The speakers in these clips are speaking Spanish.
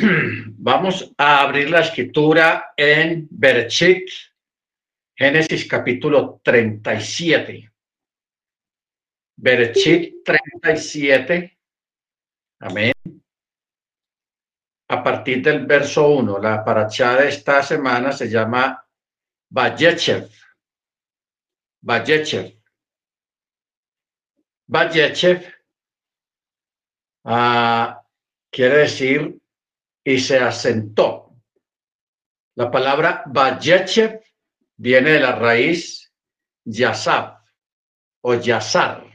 Vamos a abrir la escritura en Berechit, Génesis capítulo 37. Berechit 37. Amén. A partir del verso 1, la paracha de esta semana se llama Vayechev. Vayechev. Vayechev ah, quiere decir y se asentó. La palabra Vayechev viene de la raíz Yasab o Yasar,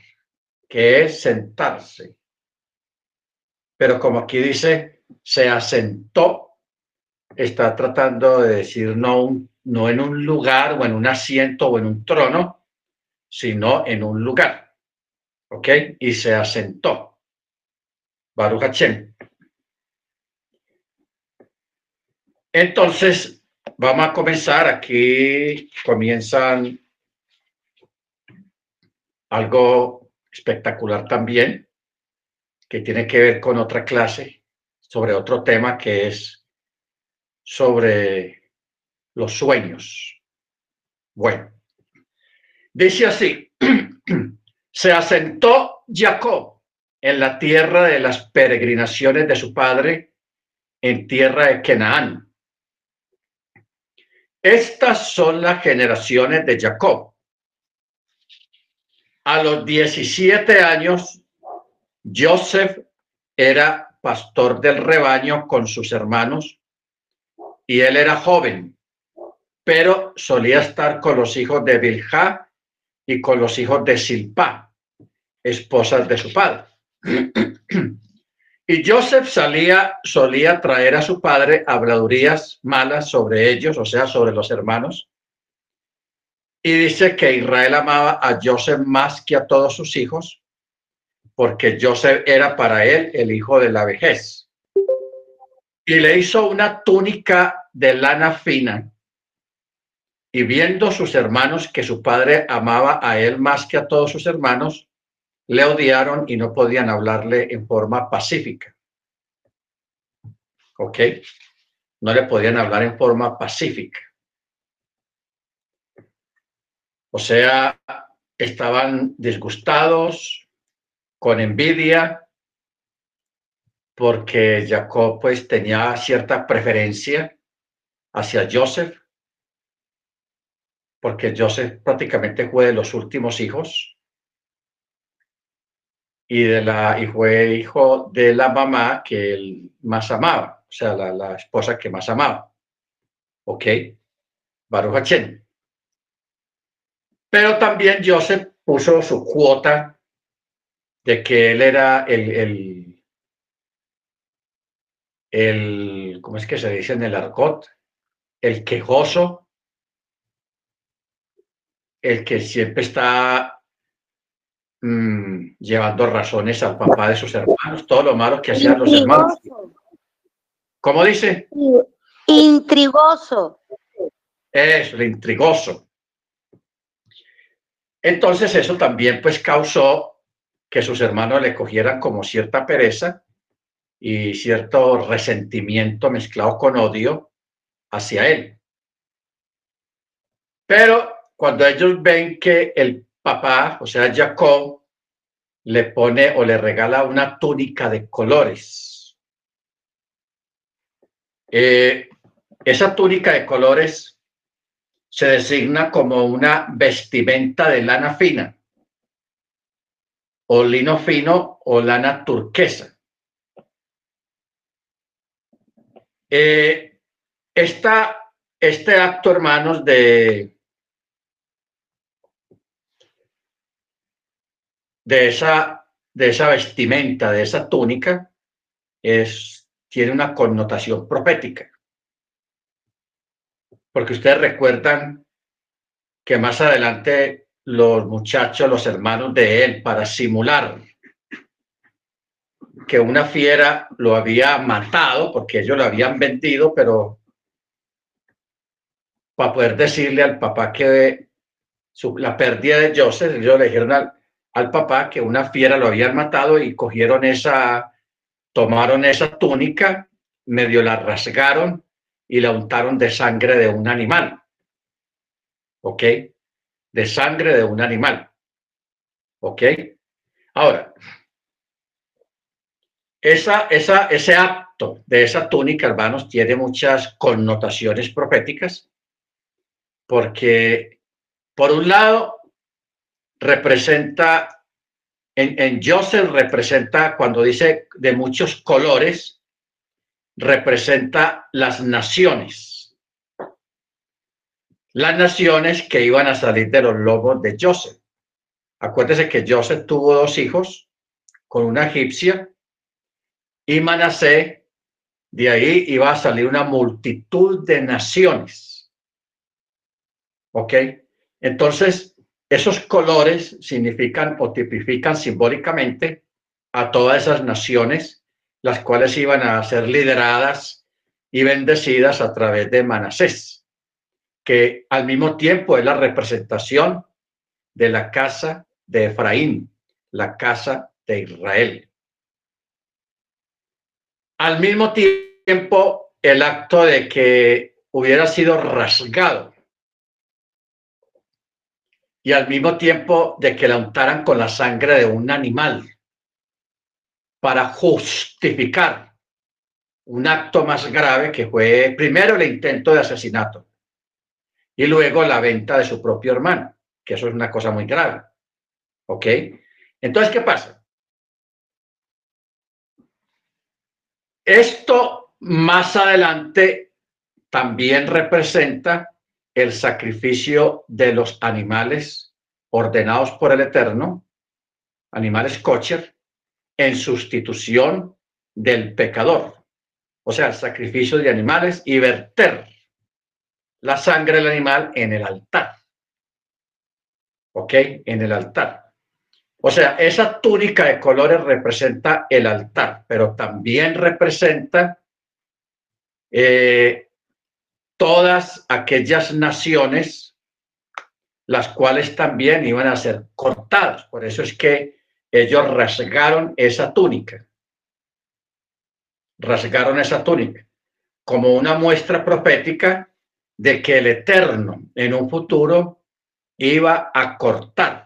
que es sentarse. Pero como aquí dice, se asentó, está tratando de decir no, en un lugar o en un asiento o en un trono, sino en un lugar. ¿Ok? Y se asentó. Baruch. Entonces, vamos a comenzar. Aquí comienzan algo espectacular también, que tiene que ver con otra clase, sobre otro tema que es sobre los sueños. Bueno, dice así, se asentó Jacob en la tierra de las peregrinaciones de su padre, en tierra de Canaán estas son las generaciones de Jacob. A los 17 años, Joseph era pastor del rebaño con sus hermanos y él era joven, pero solía estar con los hijos de Bilha y con los hijos de Silpa, esposas de su padre. Y Joseph salía, solía traer a su padre habladurías malas sobre ellos, o sea, sobre los hermanos. Y dice que Israel amaba a Joseph más que a todos sus hijos, porque Joseph era para él el hijo de la vejez. Y le hizo una túnica de lana fina. Y viendo sus hermanos que su padre amaba a él más que a todos sus hermanos, le odiaron y no podían hablarle en forma pacífica. ¿Ok? No le podían hablar en forma pacífica. O sea, estaban disgustados, con envidia, porque Jacob pues tenía cierta preferencia hacia Joseph, porque Joseph prácticamente fue de los últimos hijos y, de la, y fue hijo de la mamá que él más amaba, o sea, la, la esposa que más amaba. ¿Ok? Baruch Hashem. Pero también Joseph puso su cuota de que él era el, el, el ¿cómo es que se dice en el argot? El quejoso, el que siempre está Mm, llevando razones al papá de sus hermanos, todo lo malo que hacían los hermanos. ¿Cómo dice? Intrigoso. Es el intrigoso. Entonces eso también pues causó que sus hermanos le cogieran como cierta pereza y cierto resentimiento mezclado con odio hacia él. Pero cuando ellos ven que el papá, o sea, Jacob, le pone o le regala una túnica de colores. Eh, esa túnica de colores se designa como una vestimenta de lana fina o lino fino o lana turquesa. Eh, este acto, hermanos, de de esa, de esa vestimenta, de esa túnica, es, tiene una connotación profética. Porque ustedes recuerdan que más adelante los muchachos, los hermanos de él, para simular que una fiera lo había matado, porque ellos lo habían vendido, pero para poder decirle al papá que la pérdida de Joseph, ellos le dijeron al, al papá que una fiera lo habían matado y cogieron esa, tomaron esa túnica medio la rasgaron y la untaron de sangre de un animal. ¿Ok? De sangre de un animal. ¿Ok? Ahora, esa, esa, ese acto de esa túnica, hermanos, tiene muchas connotaciones proféticas, porque por un lado representa, en, en Joseph representa, cuando dice de muchos colores, representa las naciones. Las naciones que iban a salir de los lobos de Joseph. Acuérdese que Joseph tuvo dos hijos con una egipcia y Manasé, de ahí iba a salir una multitud de naciones. ¿Ok? Entonces, esos colores significan o tipifican simbólicamente a todas esas naciones, las cuales iban a ser lideradas y bendecidas a través de Manasés, que al mismo tiempo es la representación de la casa de Efraín, la casa de Israel. Al mismo tiempo, el acto de que hubiera sido rasgado y al mismo tiempo de que la untaran con la sangre de un animal para justificar un acto más grave que fue primero el intento de asesinato y luego la venta de su propio hermano, que eso es una cosa muy grave. ¿Ok? Entonces, ¿qué pasa? Esto más adelante también representa el sacrificio de los animales ordenados por el Eterno, animales kosher, en sustitución del pecador. O sea, el sacrificio de animales y verter la sangre del animal en el altar. ¿Ok? En el altar. O sea, esa túnica de colores representa el altar, pero también representa eh, todas aquellas naciones las cuales también iban a ser cortadas. Por eso es que ellos rasgaron esa túnica. Rasgaron esa túnica como una muestra profética de que el Eterno en un futuro iba a cortar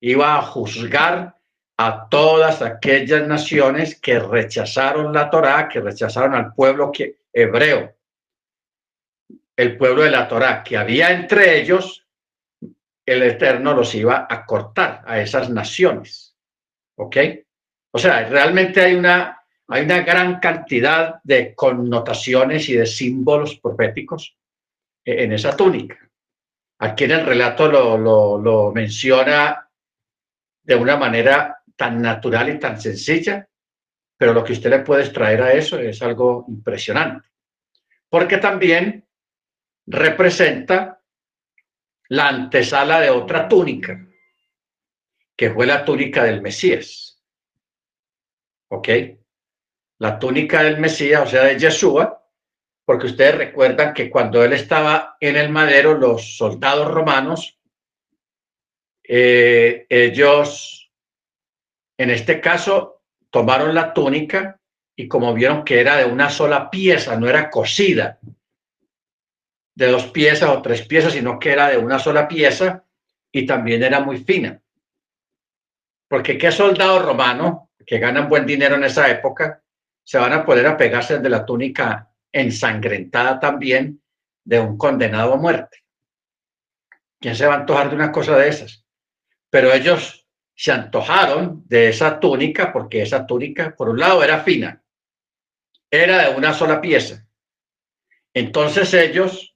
iba a juzgar a todas aquellas naciones que rechazaron la Torá, que rechazaron al pueblo hebreo, el pueblo de la Torá, que había entre ellos, el Eterno los iba a cortar a esas naciones. ¿Ok? O sea, realmente hay una, hay una gran cantidad de connotaciones y de símbolos proféticos en esa túnica. Aquí en el relato lo, lo, lo menciona de una manera tan natural y tan sencilla, pero lo que usted le puede extraer a eso es algo impresionante, porque también representa la antesala de otra túnica, que fue la túnica del Mesías. ¿Ok? La túnica del Mesías, o sea, de Yeshua, porque ustedes recuerdan que cuando él estaba en el madero, los soldados romanos eh, ellos, en este caso, tomaron la túnica y como vieron que era de una sola pieza, no era cosida de dos piezas o tres piezas, sino que era de una sola pieza y también era muy fina. Porque qué soldado romano, que ganan buen dinero en esa época, se van a poder apegarse de la túnica ensangrentada también de un condenado a muerte. ¿Quién se va a antojar de una cosa de esas? pero ellos se antojaron de esa túnica porque esa túnica, por un lado, era fina, era de una sola pieza. Entonces ellos,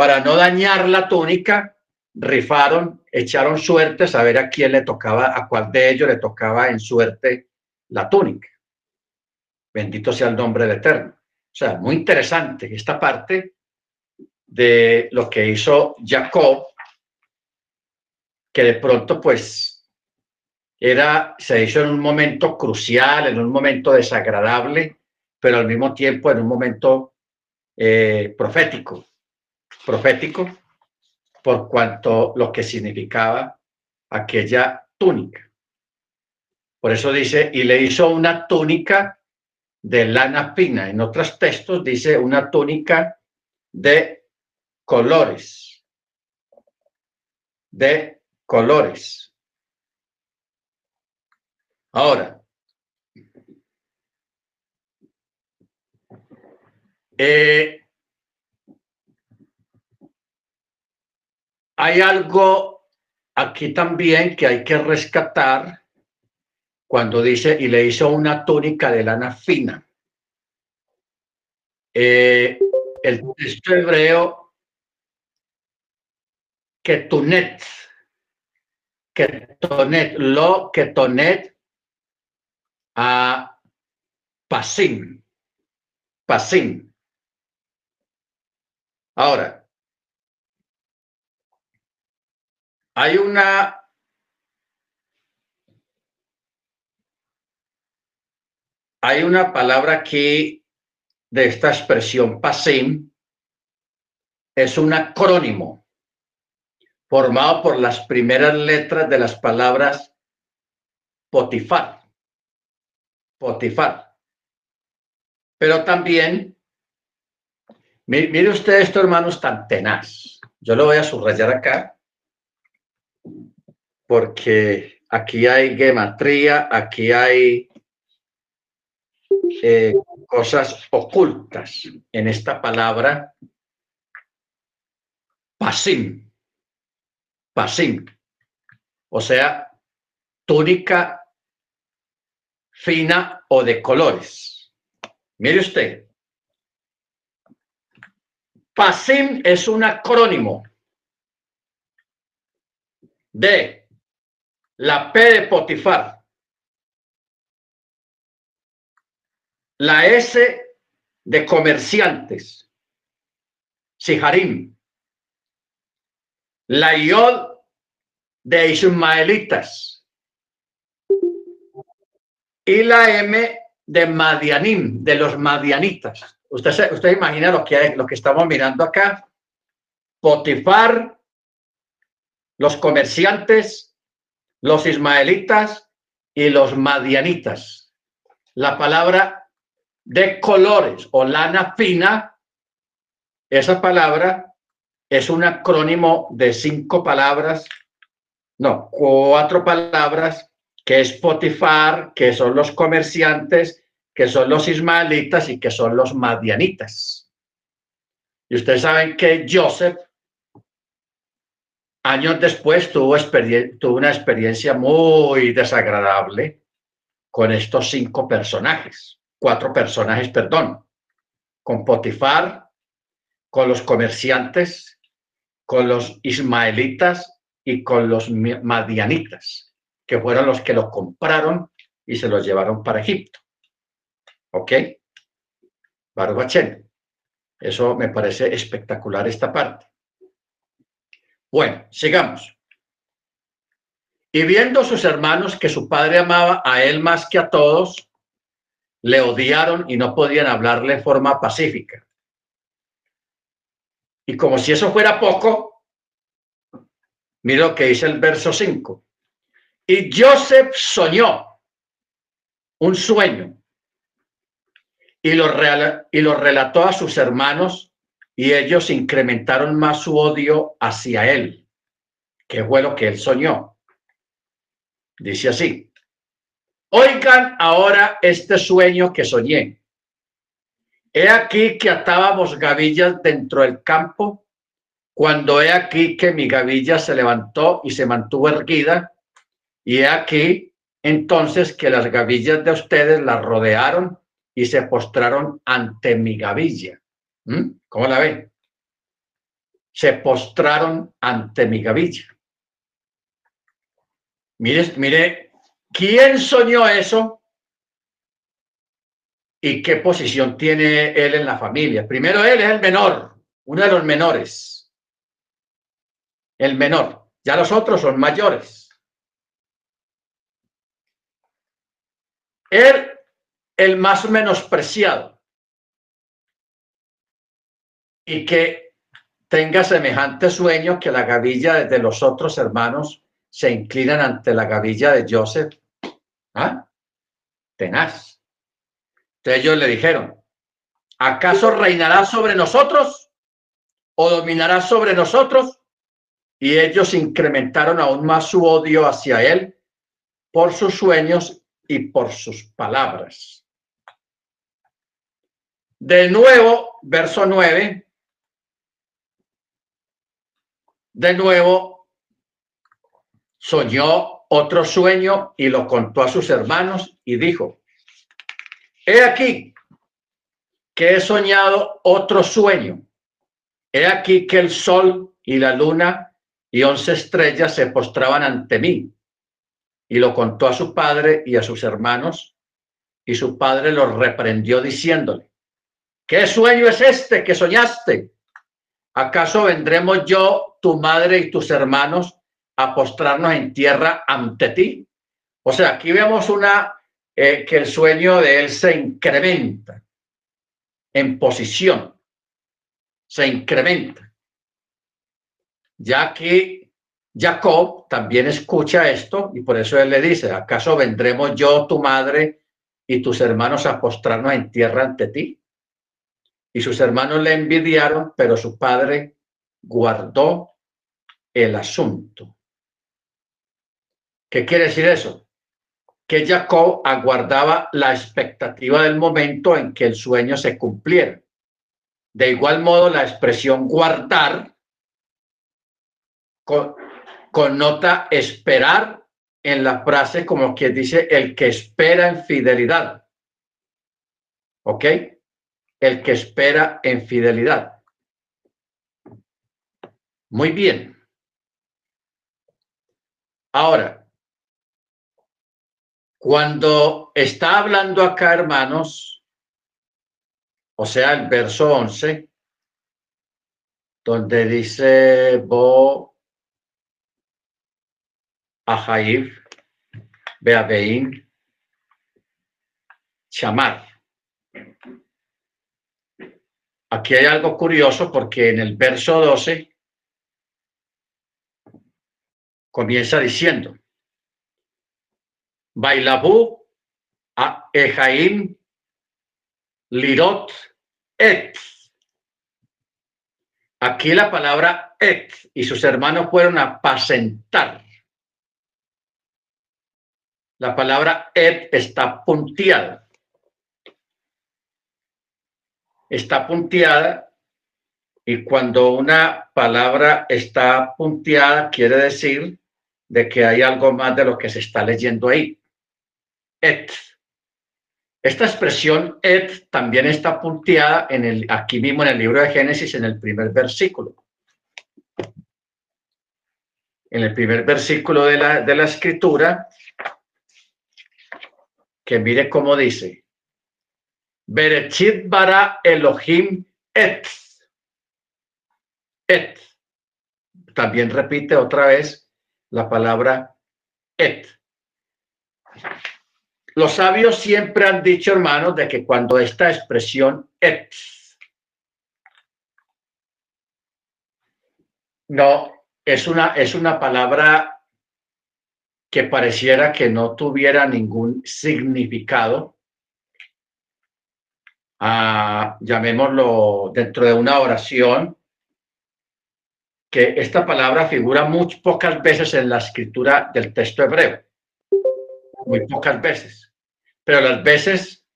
para no dañar la túnica, rifaron, echaron suerte, a ver a quién le tocaba, a cuál de ellos le tocaba en suerte la túnica. Bendito sea el nombre del Eterno. O sea, muy interesante esta parte de lo que hizo Jacob que de pronto pues era, se hizo en un momento crucial, en un momento desagradable, pero al mismo tiempo en un momento eh, profético, profético por cuanto lo que significaba aquella túnica. Por eso dice, y le hizo una túnica de lana fina. En otros textos dice una túnica de colores. De colores. Ahora, eh, hay algo aquí también que hay que rescatar cuando dice, y le hizo una túnica de lana fina. Eh, el texto hebreo, que tunet, que tonet, lo que tonet a pasim, pasim. Ahora, hay una hay una palabra aquí de esta expresión pasim, es un acrónimo formado por las primeras letras de las palabras Potifar. Potifar. Pero también, mire usted esto, hermanos, tan tenaz. Yo lo voy a subrayar acá, porque aquí hay gematría, aquí hay eh, cosas ocultas. En esta palabra pasim, pasim, o sea, túnica fina o de colores. Mire usted, pasim es un acrónimo de la P de Potifar, La S de comerciantes, Siharim. La Yod de ismaelitas. Y la M de Madianim, de los Madianitas. Usted, usted imagina lo que, lo que estamos mirando acá. Potifar, los comerciantes, los ismaelitas y los madianitas. La palabra de colores o lana fina, esa palabra es un acrónimo de cinco palabras, no, cuatro palabras, que es Potifar, que son los comerciantes, que son los ismaelitas y que son los madianitas. Y ustedes saben que Joseph, años después, tuvo, una experiencia muy desagradable con estos cinco personajes cuatro personajes, perdón, con Potifar, con los comerciantes, con los ismaelitas y con los madianitas, que fueron los que lo compraron y se los llevaron para Egipto. ¿Ok? Baruch Eso me parece espectacular esta parte. Bueno, sigamos. Y viendo sus hermanos que su padre amaba a él más que a todos, le odiaron y no podían hablarle de forma pacífica. Y como si eso fuera poco, mira lo que dice el verso 5. Y Joseph soñó un sueño y lo, y lo relató a sus hermanos y ellos incrementaron más su odio hacia él, que fue lo que él soñó. Dice así, Oigan ahora este sueño que soñé. He aquí que atábamos gavillas dentro del campo, cuando he aquí que mi gavilla se levantó y se mantuvo erguida, y he aquí entonces que las gavillas de ustedes la rodearon y se postraron ante mi gavilla. ¿Mm? ¿Cómo la ven? Se postraron ante mi gavilla. Mire, mire ¿Quién soñó eso? ¿Y qué posición tiene él en la familia? Primero, él es el menor, uno de los menores. El menor. Ya los otros son mayores. Él, el más menospreciado. Y que tenga semejante sueño que la gavilla de los otros hermanos se inclinan ante la gavilla de Joseph ¿Ah? Tenaz. Entonces ellos le dijeron, ¿acaso reinará sobre nosotros o dominará sobre nosotros? Y ellos incrementaron aún más su odio hacia él por sus sueños y por sus palabras. De nuevo, verso 9. De nuevo, soñó otro sueño y lo contó a sus hermanos y dijo, he aquí que he soñado otro sueño. He aquí que el sol y la luna y once estrellas se postraban ante mí. Y lo contó a su padre y a sus hermanos, y su padre lo reprendió diciéndole, ¿Qué sueño es este que soñaste? ¿Acaso vendremos yo, tu madre y tus hermanos a postrarnos en tierra ante ti? O sea, aquí vemos una eh, que el sueño de él se incrementa en posición, se incrementa. Ya que Jacob también escucha esto y por eso él le dice, ¿acaso vendremos yo, tu madre y tus hermanos a postrarnos en tierra ante ti? Y sus hermanos le envidiaron, pero su padre guardó el asunto. ¿Qué quiere decir eso? Que Jacob aguardaba la expectativa del momento en que el sueño se cumpliera. De igual modo, la expresión guardar connota esperar en la frase como que dice el que espera en fidelidad. ¿Ok? El que espera en fidelidad. Muy bien. Ahora, cuando está hablando acá, hermanos, o sea, el verso 11, donde dice Bo Ahaib, Beabein, Chamar. Aquí hay algo curioso porque en el verso 12 comienza diciendo, Bailabu a Ejaim Lirot Et. Aquí la palabra Et y sus hermanos fueron a apacentar. La palabra Et está punteada está punteada y cuando una palabra está punteada quiere decir de que hay algo más de lo que se está leyendo ahí. Et. Esta expresión et también está punteada en el, aquí mismo en el libro de Génesis en el primer versículo. En el primer versículo de la, de la escritura, que mire cómo dice, Berechit bara Elohim et. Et. También repite otra vez la palabra et. Los sabios siempre han dicho, hermanos, de que cuando esta expresión et no es una, es una palabra que pareciera que no tuviera ningún significado, llamémoslo, dentro de una oración, que esta palabra figura muy pocas veces en la escritura del texto hebreo, muy pocas veces, pero las veces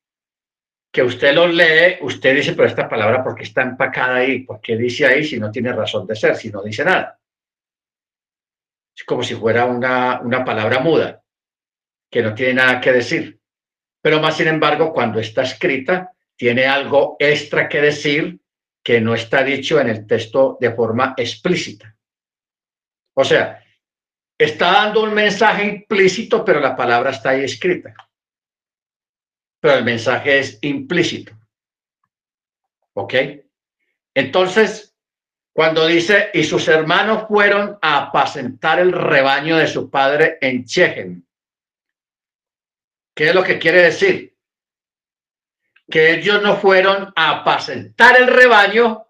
que usted lo lee, usted dice, pero esta palabra, ¿por qué está empacada ahí? ¿Por qué dice ahí si no tiene razón de ser, si no dice nada? Es como si fuera una, una palabra muda, que no tiene nada que decir. Pero más sin embargo, cuando está escrita, tiene algo extra que decir que no está dicho en el texto de forma explícita. O sea, está dando un mensaje implícito, pero la palabra está ahí escrita. Pero el mensaje es implícito. ¿Ok? Entonces, cuando dice, y sus hermanos fueron a apacentar el rebaño de su padre en Chechen. ¿Qué es lo que quiere decir? Que ellos no fueron a apacentar el rebaño,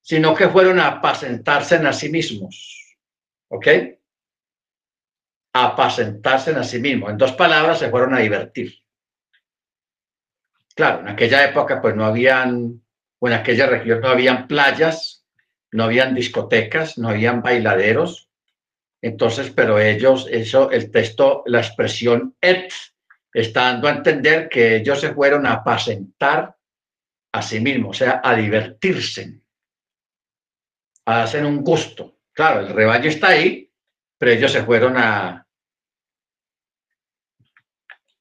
sino que fueron a apacentarse en a sí mismos. ¿Ok? A apacentarse en a sí mismos. En dos palabras, se fueron a divertir. Claro, en aquella época pues no habían, o en aquella región no habían playas, no habían discotecas, no habían bailaderos. Entonces, pero ellos, eso, el texto, la expresión et, está dando a entender que ellos se fueron a apacentar a sí mismos, o sea, a divertirse, a hacer un gusto. Claro, el rebaño está ahí, pero ellos se fueron a,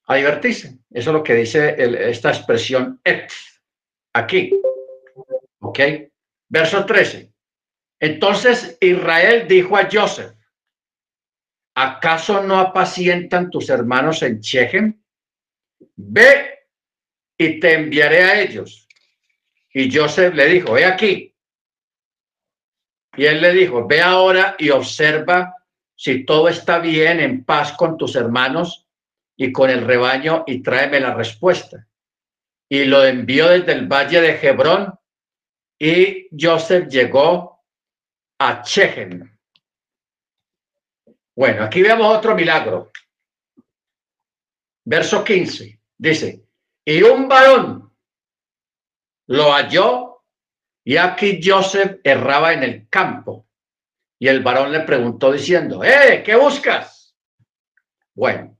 a divertirse. Eso es lo que dice esta expresión et aquí. ¿Ok? Verso 13. Entonces Israel dijo a Joseph, ¿acaso no apacientan tus hermanos en Shechem? Ve y te enviaré a ellos. Y Joseph le dijo, he aquí. Y él le dijo, ve ahora y observa si todo está bien en paz con tus hermanos y con el rebaño y tráeme la respuesta. Y lo envió desde el valle de Hebrón y Joseph llegó a Shechem. Bueno, aquí vemos otro milagro. Verso 15 dice, y un varón lo halló y aquí Joseph erraba en el campo. Y el varón le preguntó diciendo, ¡eh! ¿Qué buscas? Bueno,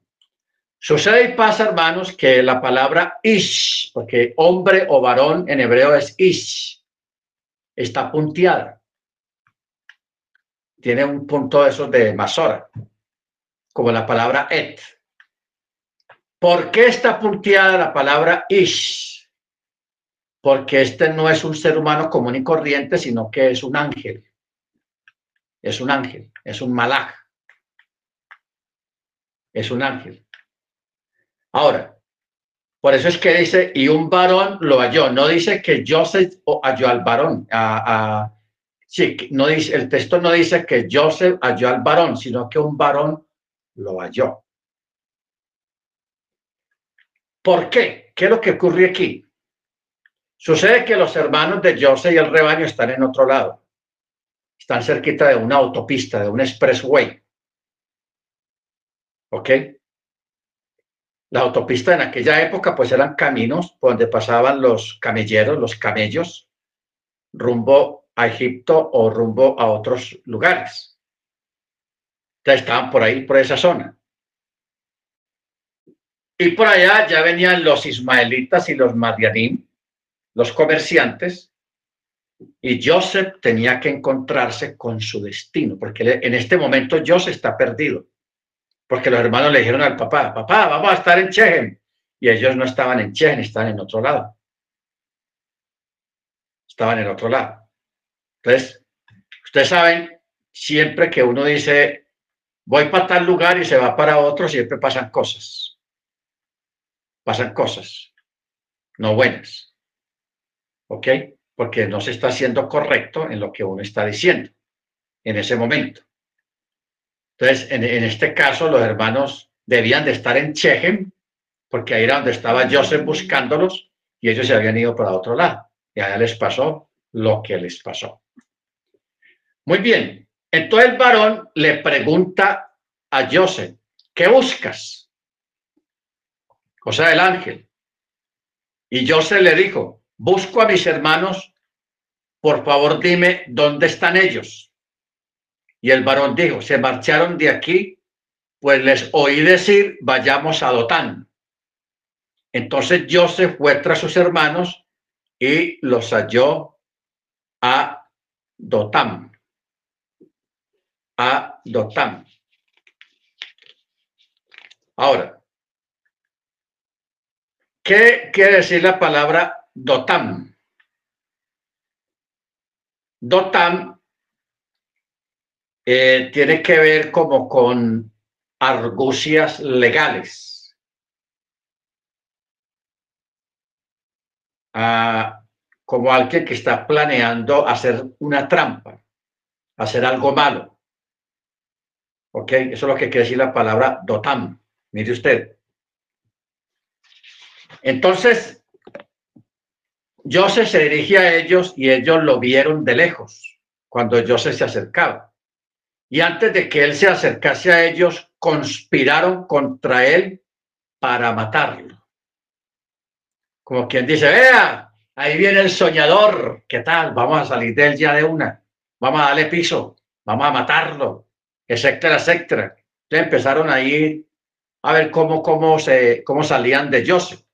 sucede y pasa, hermanos, que la palabra ish, porque hombre o varón en hebreo es ish, está punteada. Tiene un punto de esos de masora, como la palabra et. ¿Por qué está punteada la palabra ish? Porque este no es un ser humano común y corriente, sino que es un ángel. Es un ángel, es un malaj. Es un ángel. Ahora, por eso es que dice, y un varón lo halló. No dice que Joseph halló al varón. A, sí, no dice, el texto no dice que Joseph halló al varón, sino que un varón lo halló. ¿Por qué? ¿Qué es lo que ocurre aquí? Sucede que los hermanos de José y el rebaño están en otro lado. Están cerquita de una autopista, de un expressway. ¿Ok? La autopista en aquella época pues eran caminos por donde pasaban los camelleros, los camellos, rumbo a Egipto o rumbo a otros lugares. Entonces estaban por ahí, por esa zona. Y por allá ya venían los ismaelitas y los madianim, los comerciantes, y Joseph tenía que encontrarse con su destino, porque en este momento Joseph está perdido, porque los hermanos le dijeron al papá, papá, vamos a estar en Chechen, y ellos no estaban en Chechen, estaban en otro lado. Estaban en otro lado. Entonces, ustedes saben, siempre que uno dice, voy para tal lugar y se va para otro, siempre pasan cosas pasan cosas no buenas. ¿Ok? Porque no se está haciendo correcto en lo que uno está diciendo en ese momento. Entonces, en, este caso, los hermanos debían de estar en Chechen, porque ahí era donde estaba Joseph buscándolos y ellos se habían ido para otro lado. Y allá les pasó lo que les pasó. Muy bien. Entonces el varón le pregunta a Joseph, ¿qué buscas? O sea, el ángel. Y José le dijo, busco a mis hermanos, por favor dime dónde están ellos. Y el varón dijo, se marcharon de aquí, pues les oí decir, vayamos a Dotán. Entonces José fue tras sus hermanos y los halló a Dotán. A Dotán. Ahora, ¿Qué quiere decir la palabra dotam? Dotam eh, tiene que ver como con argucias legales. Ah, como alguien que está planeando hacer una trampa, hacer algo malo. ¿Ok? Eso es lo que quiere decir la palabra dotam. Mire usted. Entonces, José se dirigía a ellos y ellos lo vieron de lejos cuando José se acercaba. Y antes de que él se acercase a ellos, conspiraron contra él para matarlo. Como quien dice, vea, ahí viene el soñador, ¿qué tal? Vamos a salir de él ya de una, vamos a darle piso, vamos a matarlo, etcétera, etcétera. Entonces empezaron ahí a ver cómo, cómo, se, cómo salían de Joseph.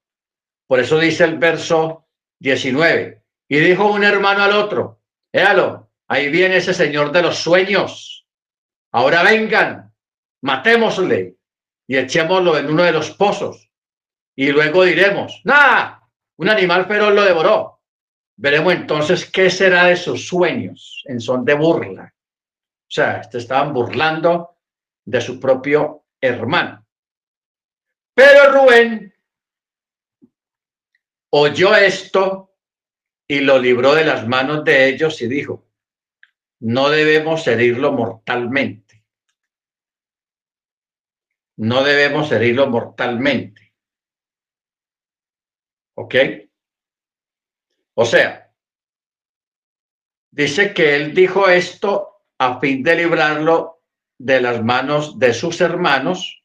Por eso dice el verso 19. Y dijo un hermano al otro, éalo, ahí viene ese señor de los sueños. Ahora vengan, matémosle y echémoslo en uno de los pozos. Y luego diremos, nada, un animal feroz lo devoró. Veremos entonces qué será de sus sueños en son de burla. O sea, te estaban burlando de su propio hermano. Pero Rubén oyó esto y lo libró de las manos de ellos y dijo, no debemos herirlo mortalmente. No debemos herirlo mortalmente. ¿Ok? O sea, dice que él dijo esto a fin de librarlo de las manos de sus hermanos.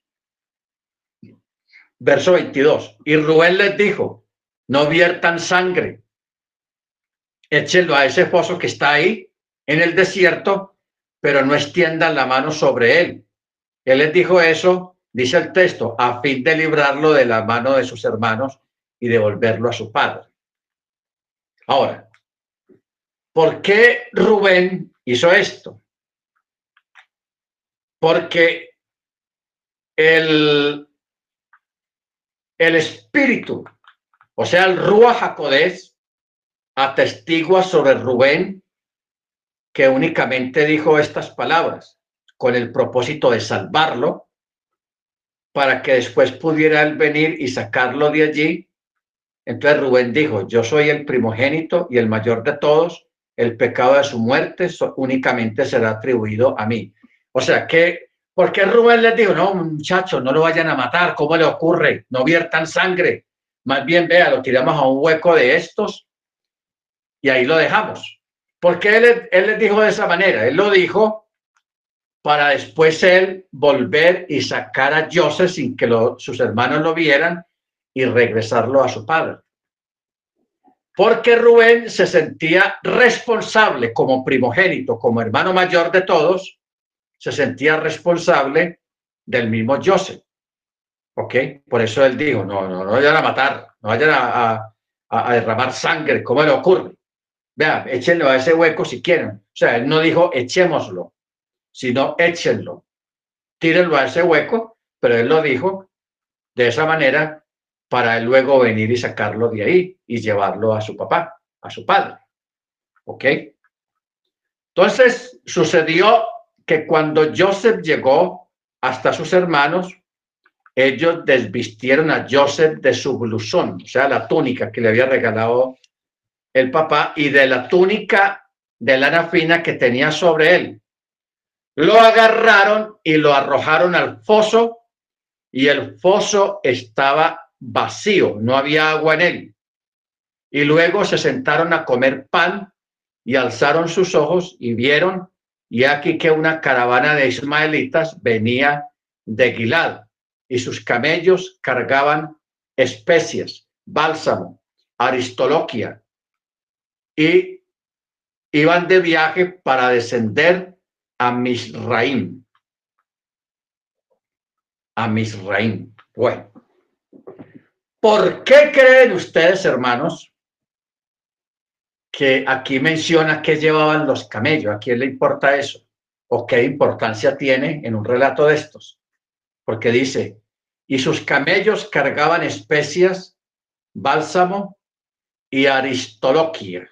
Verso 22. Y Rubén les dijo, no viertan sangre. Échenlo a ese foso que está ahí en el desierto, pero no extiendan la mano sobre él. Él les dijo eso, dice el texto, a fin de librarlo de la mano de sus hermanos y devolverlo a su padre. Ahora, ¿por qué Rubén hizo esto? Porque el, el espíritu o sea, el Ruach HaKodesh atestigua sobre Rubén que únicamente dijo estas palabras con el propósito de salvarlo para que después pudiera él venir y sacarlo de allí. Entonces Rubén dijo, yo soy el primogénito y el mayor de todos, el pecado de su muerte únicamente será atribuido a mí. O sea que, ¿por qué Rubén les dijo, no, muchachos, no lo vayan a matar? ¿Cómo le ocurre? No viertan sangre. Más bien, vea, lo tiramos a un hueco de estos y ahí lo dejamos. Porque él, él les dijo de esa manera? Él lo dijo para después él volver y sacar a Joseph sin que sus hermanos lo vieran y regresarlo a su padre. Porque Rubén se sentía responsable como primogénito, como hermano mayor de todos, se sentía responsable del mismo Joseph. ¿Ok? Por eso él dijo, no, no, no vayan a matar, no vayan a, a, derramar sangre, ¿cómo le ocurre? Vean, échenlo a ese hueco si quieren. O sea, él no dijo echémoslo, sino échenlo. Tírenlo a ese hueco, pero él lo dijo de esa manera para luego venir y sacarlo de ahí y llevarlo a su papá, a su padre. ¿Ok? Entonces sucedió que cuando Joseph llegó hasta sus hermanos, ellos desvistieron a Joseph de su blusón, o sea, la túnica que le había regalado el papá y de la túnica de lana fina que tenía sobre él. Lo agarraron y lo arrojaron al foso y el foso estaba vacío, no había agua en él. Y luego se sentaron a comer pan y alzaron sus ojos y vieron, y aquí que una caravana de ismaelitas venía de Gilad y sus camellos cargaban especias, bálsamo, aristoloquia y iban de viaje para descender a Misraim. A Misraim. Bueno, ¿por qué creen ustedes, hermanos, que aquí menciona que llevaban los camellos? ¿A quién le importa eso? ¿O qué importancia tiene en un relato de estos? Porque dice, y sus camellos cargaban especias, bálsamo y aristoloquia.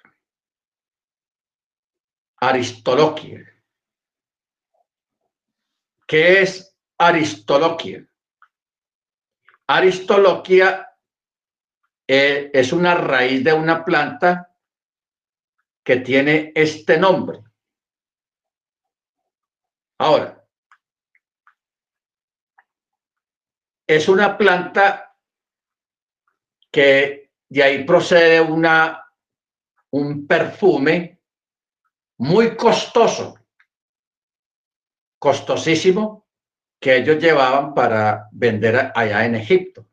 Aristoloquia. ¿Qué es aristoloquia? Aristoloquia eh, es una raíz de una planta que tiene este nombre. Ahora, es una planta que de ahí procede una, un perfume muy costoso, costosísimo, que ellos llevaban para vender allá en Egipto.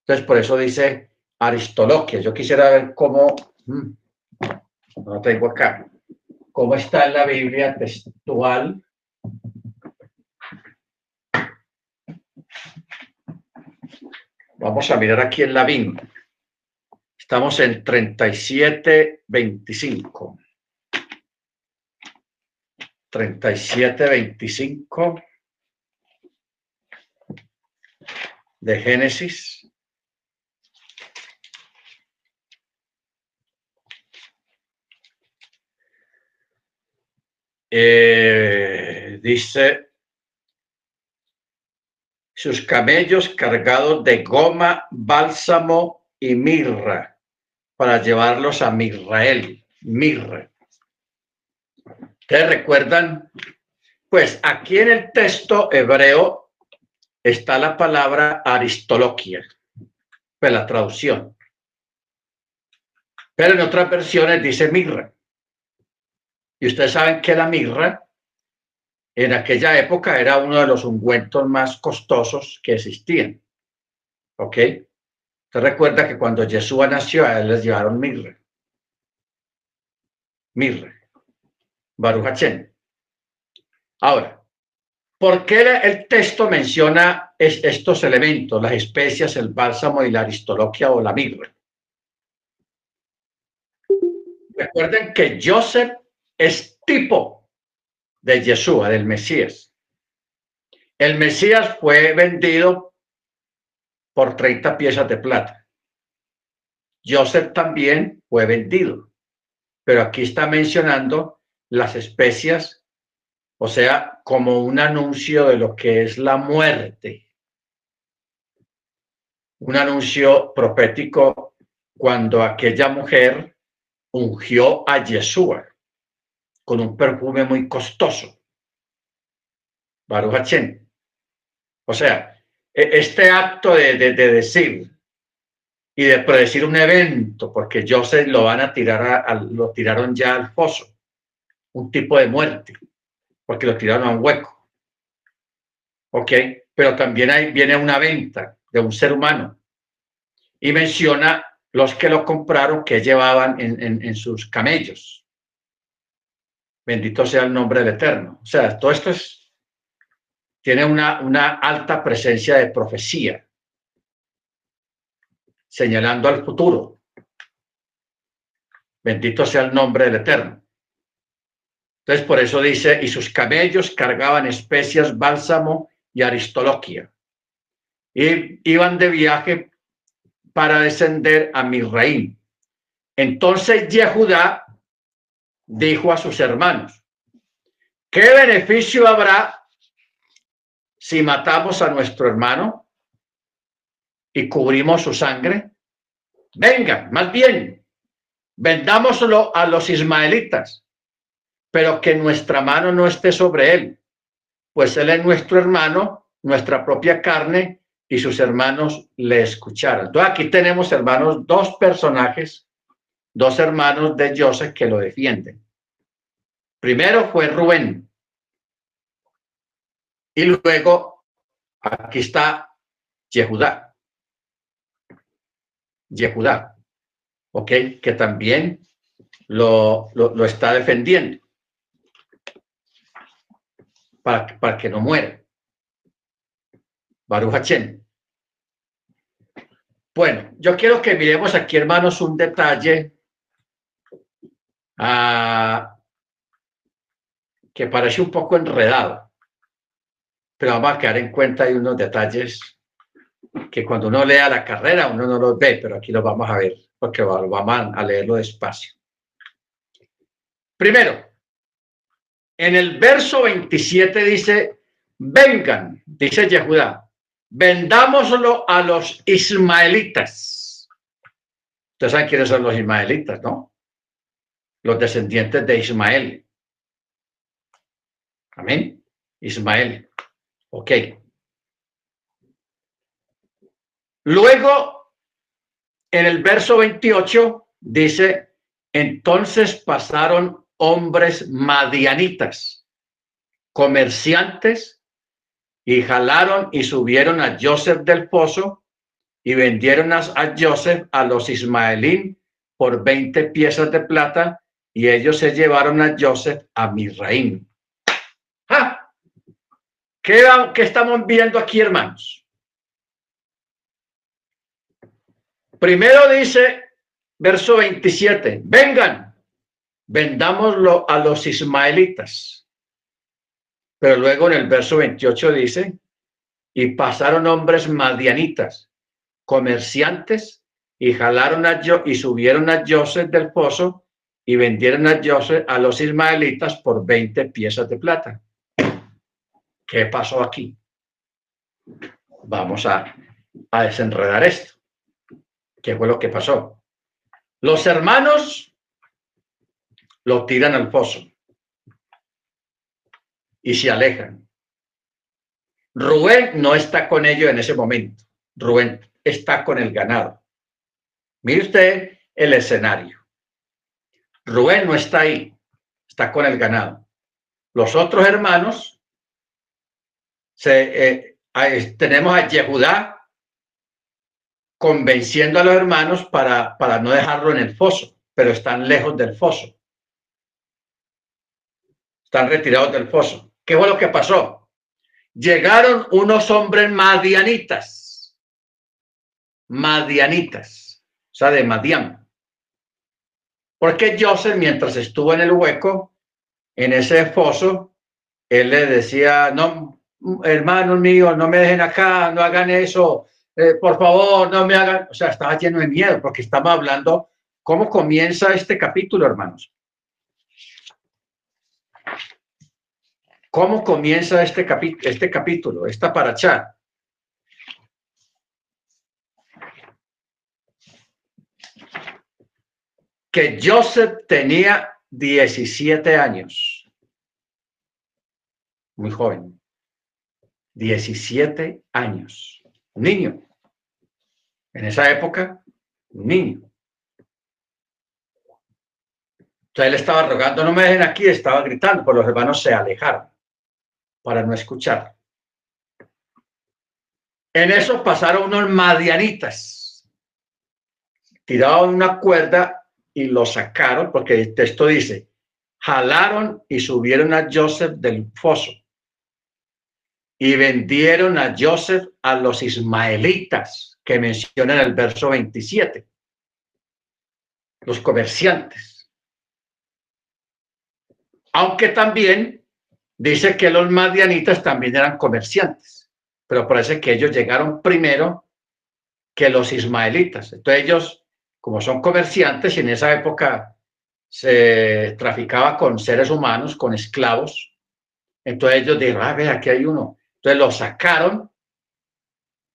Entonces, por eso dice Aristoloquia. Yo quisiera ver cómo, mm, no tengo acá, cómo está en la Biblia textual. Vamos a mirar aquí en la BIM. Estamos en 37.25. 37.25 de Génesis. Eh, dice, sus camellos cargados de goma, bálsamo y mirra para llevarlos a Mirrael, mirra. ¿Ustedes recuerdan? Pues aquí en el texto hebreo está la palabra aristoloquia, pues la traducción. Pero en otras versiones dice mirra. Y ustedes saben que la mirra en aquella época era uno de los ungüentos más costosos que existían. ¿Ok? Usted recuerda que cuando Jesús nació, a él les llevaron mirra. Mirra. Baruch Ahora, ¿por qué el texto menciona estos elementos, las especias, el bálsamo y la aristoloquia o la mirra? Recuerden que Joseph es tipo de Yeshua, del Mesías. El Mesías fue vendido por 30 piezas de plata. Joseph también fue vendido, pero aquí está mencionando las especias, o sea, como un anuncio de lo que es la muerte. Un anuncio profético cuando aquella mujer ungió a Yeshua con un perfume muy costoso. Baruch O sea, e, este acto de, decir y de predecir un evento, porque Joseph lo van a tirar, a, lo tiraron ya al foso, un tipo de muerte, porque lo tiraron a un hueco. ¿Ok? Pero también ahí viene una venta de un ser humano y menciona los que lo compraron que llevaban en sus camellos. Bendito sea el nombre del Eterno. O sea, todo esto es, tiene una, alta presencia de profecía, señalando al futuro. Bendito sea el nombre del Eterno. Entonces, por eso dice, y sus camellos cargaban especias, bálsamo y aristoloquia. Y iban de viaje para descender a Misraín. Entonces Yehudá dijo a sus hermanos, ¿qué beneficio habrá si matamos a nuestro hermano y cubrimos su sangre? Venga, más bien, vendámoslo a los ismaelitas, pero que nuestra mano no esté sobre él, pues él es nuestro hermano, nuestra propia carne, y sus hermanos le escucharon. Entonces aquí tenemos, hermanos, dos personajes dos hermanos de Joseph que lo defienden. Primero fue Rubén. Y luego, aquí está Yehudá. Yehudá, ¿ok? Que también lo, lo, está defendiendo para, para que no muera. Baruch Hachem. Bueno, yo quiero que miremos aquí, hermanos, un detalle Ah, que parece un poco enredado, pero vamos a quedar en cuenta hay unos detalles que cuando uno lea la carrera uno no los ve, pero aquí los vamos a ver porque vamos a leerlo despacio. Primero, en el verso 27 dice, vengan, dice Yehudá, vendámoslo a los ismaelitas. Ustedes saben quiénes son los ismaelitas, ¿no? Los descendientes de Ismael. Amén. Ismael. Ok. Luego, en el verso 28 dice, entonces pasaron hombres madianitas, comerciantes, y jalaron y subieron a Joseph del pozo y vendieron a, Joseph a los ismaelín por 20 piezas de plata y ellos se llevaron a Joseph a Misraim. ¡Ah! ¿Qué, ¿Qué estamos viendo aquí, hermanos? Primero dice, verso 27, vengan, vendámoslo a los ismaelitas. Pero luego en el verso 28 dice, y pasaron hombres madianitas, comerciantes, y jalaron a yo y subieron a Joseph del pozo y vendieron a Joseph a los ismaelitas por 20 piezas de plata. ¿Qué pasó aquí? Vamos a, a desenredar esto. ¿Qué fue lo que pasó? Los hermanos lo tiran al pozo y se alejan. Rubén no está con ellos en ese momento. Rubén está con el ganado. Mire usted el escenario. Rubén no está ahí, está con el ganado. Los otros hermanos, se, eh, tenemos a Yehudá convenciendo a los hermanos para, para no dejarlo en el foso, pero están lejos del foso. Están retirados del foso. ¿Qué fue lo que pasó? Llegaron unos hombres madianitas, madianitas, o sea, de Madian. Porque Joseph, mientras estuvo en el hueco, en ese foso, él le decía, no, hermanos míos, no me dejen acá, no hagan eso, eh, por favor, no me hagan, o sea, estaba lleno de miedo porque estaba hablando cómo comienza este capítulo, hermanos. ¿Cómo comienza este, este capítulo, esta? Que Joseph tenía 17 años. Muy joven. 17 años. niño. En esa época, un niño. Entonces él estaba rogando, no me dejen aquí, estaba gritando, pues los hermanos se alejaron para no escuchar. En eso pasaron unos madianitas, tiraron una cuerda y lo sacaron, porque el texto dice, jalaron y subieron a Joseph del foso y vendieron a Joseph a los ismaelitas que menciona en el verso 27. Los comerciantes. Aunque también dice que los madianitas también eran comerciantes, pero parece que ellos llegaron primero que los ismaelitas. Entonces ellos, como son comerciantes, y en esa época se traficaba con seres humanos, con esclavos, entonces ellos dijeron, ah, ve, aquí hay uno. Entonces lo sacaron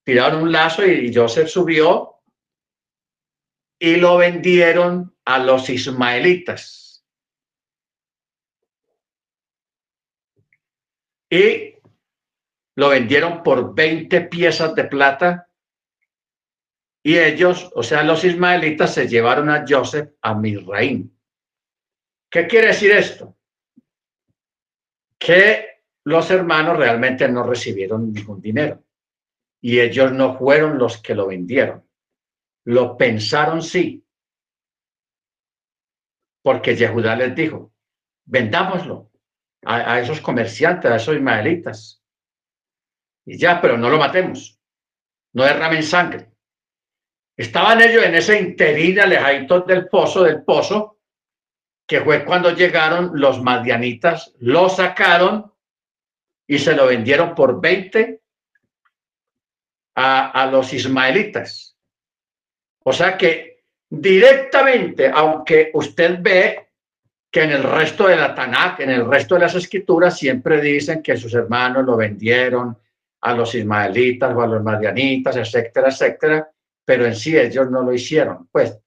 tiraron un lazo y Joseph subió y lo vendieron a los ismaelitas. Y lo vendieron por 20 piezas de plata y ellos, o sea, los ismaelitas se llevaron a Joseph a Misraín. ¿Qué quiere decir esto? Que los hermanos realmente no recibieron ningún dinero y ellos no fueron los que lo vendieron. Lo pensaron sí. Porque Yehudá les dijo, vendámoslo a, esos comerciantes, a esos ismaelitas. Y ya, pero no lo matemos. No derramen sangre. Estaban ellos en ese interín alejaditos del pozo, del pozo, que fue cuando llegaron los madianitas, lo sacaron y se lo vendieron por 20 a, los ismaelitas. O sea que directamente, aunque usted ve que en el resto de la Tanakh, en el resto de las escrituras, siempre dicen que sus hermanos lo vendieron a los ismaelitas o a los madianitas, etcétera, etcétera, pero en sí ellos no lo hicieron. Pues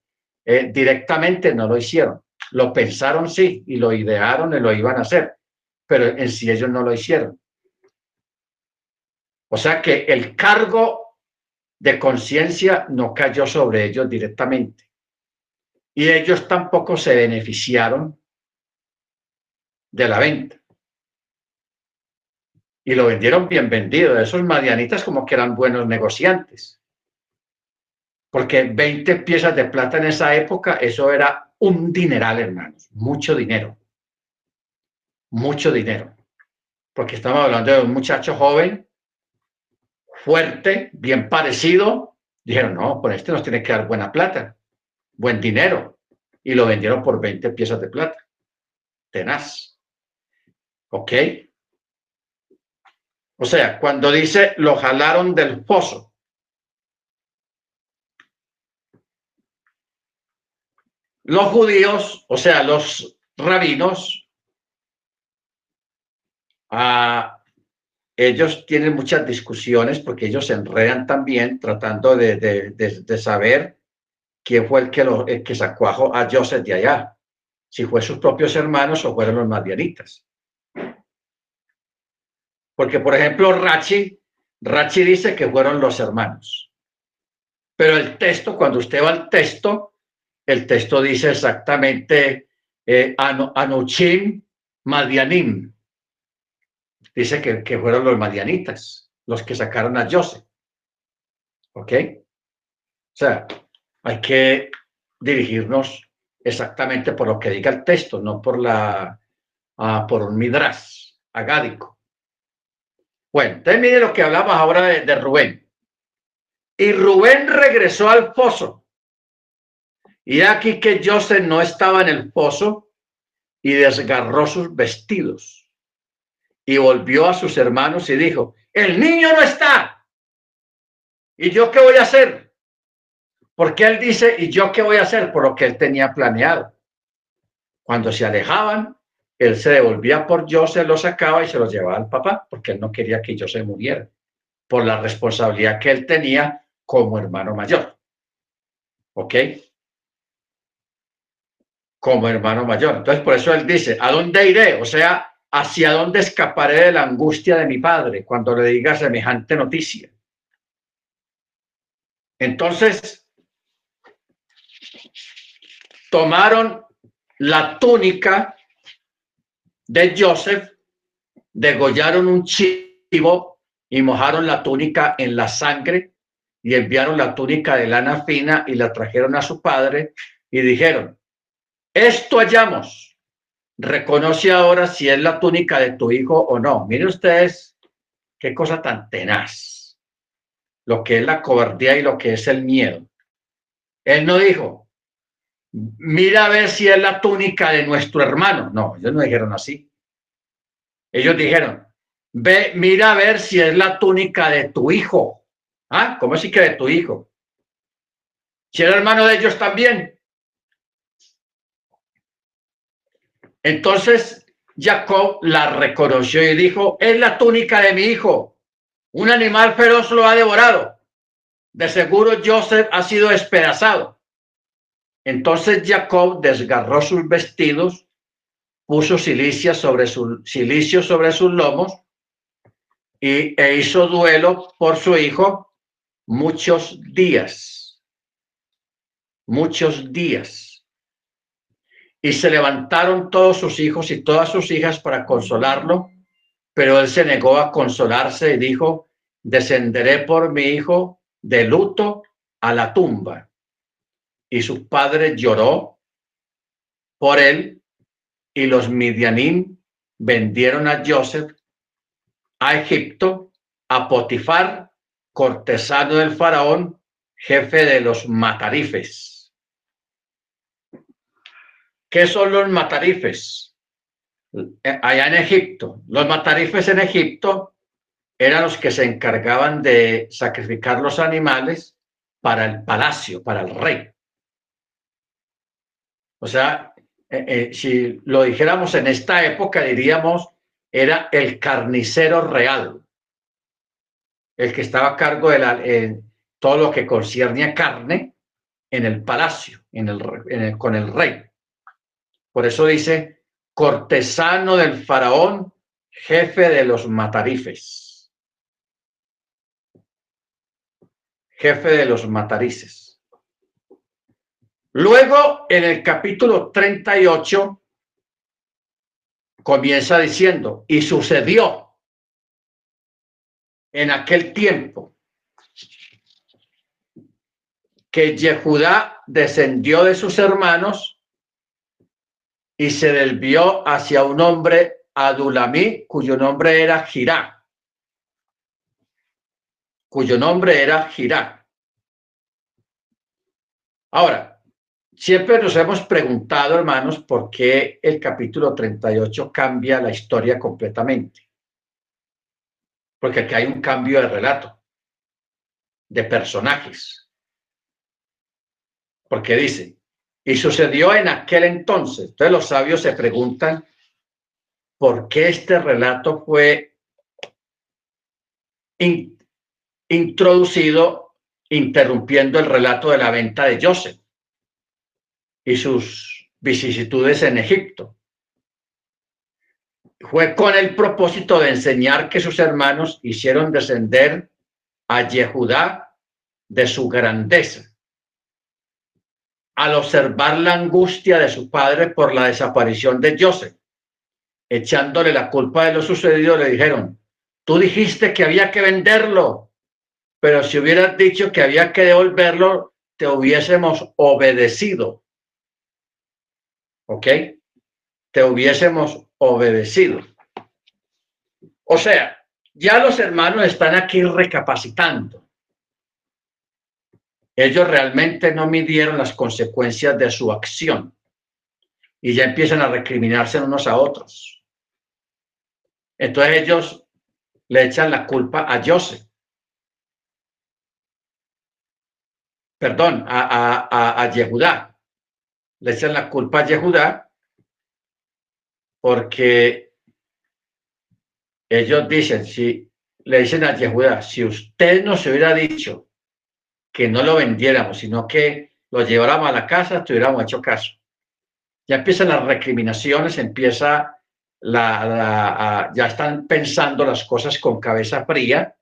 eh, directamente no lo hicieron. Lo pensaron sí y lo idearon y lo iban a hacer, pero en sí ellos no lo hicieron. O sea que el cargo de conciencia no cayó sobre ellos directamente. Y ellos tampoco se beneficiaron de la venta. Y lo vendieron bien vendido. Esos madianitas como que eran buenos negociantes. Porque 20 piezas de plata en esa época, eso era un dineral, hermanos, mucho dinero. Mucho dinero. Porque estamos hablando de un muchacho joven, fuerte, bien parecido. Dijeron, no, con este nos tiene que dar buena plata, buen dinero. Y lo vendieron por 20 piezas de plata. Tenaz. ¿Ok? O sea, cuando dice lo jalaron del pozo. Los judíos, o sea, los rabinos, ah, ellos tienen muchas discusiones porque ellos se enredan también tratando de, saber quién fue el que, lo, que sacó a Joseph de allá, si fue sus propios hermanos o fueron los madianitas. Porque, por ejemplo, Rachi, Rachi dice que fueron los hermanos. Pero el texto, cuando usted va al texto, el texto dice exactamente eh, Anuchim Madianim. Dice que, fueron los madianitas los que sacaron a Joseph. ¿Ok? O sea, hay que dirigirnos exactamente por lo que diga el texto, no por la uh, por un midras agádico. Bueno, entonces mire lo que hablamos ahora de, Rubén. Y Rubén regresó al pozo. Y aquí que Joseph no estaba en el pozo y desgarró sus vestidos. Y volvió a sus hermanos y dijo, el niño no está. ¿Y yo qué voy a hacer? Porque él dice, ¿y yo qué voy a hacer? Por lo que él tenía planeado. Cuando se alejaban, él se devolvía por Joseph, lo sacaba y se lo llevaba al papá, porque él no quería que Joseph muriera, por la responsabilidad que él tenía como hermano mayor. ¿Ok? Como hermano mayor. Entonces, por eso él dice, ¿a dónde iré? O sea, ¿hacia dónde escaparé de la angustia de mi padre cuando le diga semejante noticia? Entonces, tomaron la túnica de Joseph, degollaron un chivo y mojaron la túnica en la sangre y enviaron la túnica de lana fina y la trajeron a su padre y dijeron, esto hallamos, reconoce ahora si es la túnica de tu hijo o no. Miren ustedes qué cosa tan tenaz, lo que es la cobardía y lo que es el miedo. Él no dijo, mira a ver si es la túnica de nuestro hermano. No, ellos no dijeron así. Ellos dijeron, ve, mira a ver si es la túnica de tu hijo. ¿Ah? ¿Cómo así que de tu hijo? Si era hermano de ellos también. Entonces Jacob la reconoció y dijo, es la túnica de mi hijo. Un animal feroz lo ha devorado. De seguro Joseph ha sido despedazado. Entonces Jacob desgarró sus vestidos, puso silicia sobre su, silicio sobre sus lomos y, e hizo duelo por su hijo muchos días. Muchos días. Y se levantaron todos sus hijos y todas sus hijas para consolarlo, pero él se negó a consolarse y dijo, descenderé por mi hijo de luto a la tumba y su padre lloró por él y los midianín vendieron a Joseph a Egipto, a Potifar, cortesano del faraón, jefe de los matarifes. ¿Qué son los matarifes? Allá en Egipto. Los matarifes en Egipto eran los que se encargaban de sacrificar los animales para el palacio, para el rey. O sea, eh, eh, si lo dijéramos en esta época, diríamos, era el carnicero real, el que estaba a cargo de la, todo lo que concierne a carne en el palacio, el, con el rey. Por eso dice, cortesano del faraón, jefe de los matarifes. Jefe de los matarices. Luego, en el capítulo 38, comienza diciendo, y sucedió en aquel tiempo que Yehudá descendió de sus hermanos y se desvió hacia un hombre Adulamí, cuyo nombre era Girá, cuyo nombre era Girá. Ahora, siempre nos hemos preguntado, hermanos, por qué el capítulo 38 cambia la historia completamente. Porque aquí hay un cambio de relato, de personajes. Porque dice, y sucedió en aquel entonces. Entonces los sabios se preguntan, por qué este relato fue introducido interrumpiendo el relato de la venta de Joseph y sus vicisitudes en Egipto. Fue con el propósito de enseñar que sus hermanos hicieron descender a Yehudá de su grandeza. Al observar la angustia de su padre por la desaparición de Joseph, echándole la culpa de lo sucedido, le dijeron, tú dijiste que había que venderlo, pero si hubieras dicho que había que devolverlo, te hubiésemos obedecido. ¿Ok? Te hubiésemos obedecido. O sea, ya los hermanos están aquí recapacitando. Ellos realmente no midieron las consecuencias de su acción y ya empiezan a recriminarse unos a otros. Entonces ellos le echan la culpa a Joseph. Perdón, a, a, a, a Yehudá. Le echan la culpa a Yehudá porque ellos dicen, si le dicen a Yehudá, si usted nos hubiera dicho que no lo vendiéramos, sino que lo lleváramos a la casa, tuviéramos hecho caso. Ya empiezan las recriminaciones, empieza la, ya están pensando las cosas con cabeza fría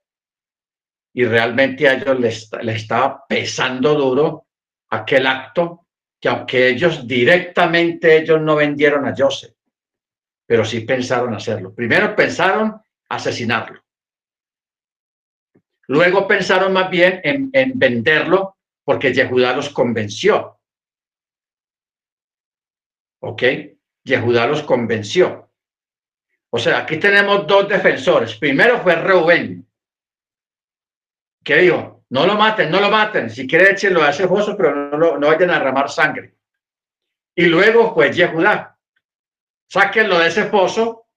y realmente a ellos les, estaba pesando duro aquel acto que aunque ellos directamente ellos no vendieron a Joseph, pero sí pensaron hacerlo. Primero pensaron asesinarlo. Luego pensaron más bien en, en venderlo porque Yehudá los convenció. ¿Ok? Yehudá los convenció. O sea, aquí tenemos dos defensores. Primero fue Reuben, que dijo, no lo maten, no lo maten. Si quiere échenlo a ese foso, pero no, no vayan a derramar sangre. Y luego fue Yehudá. Sáquenlo de ese foso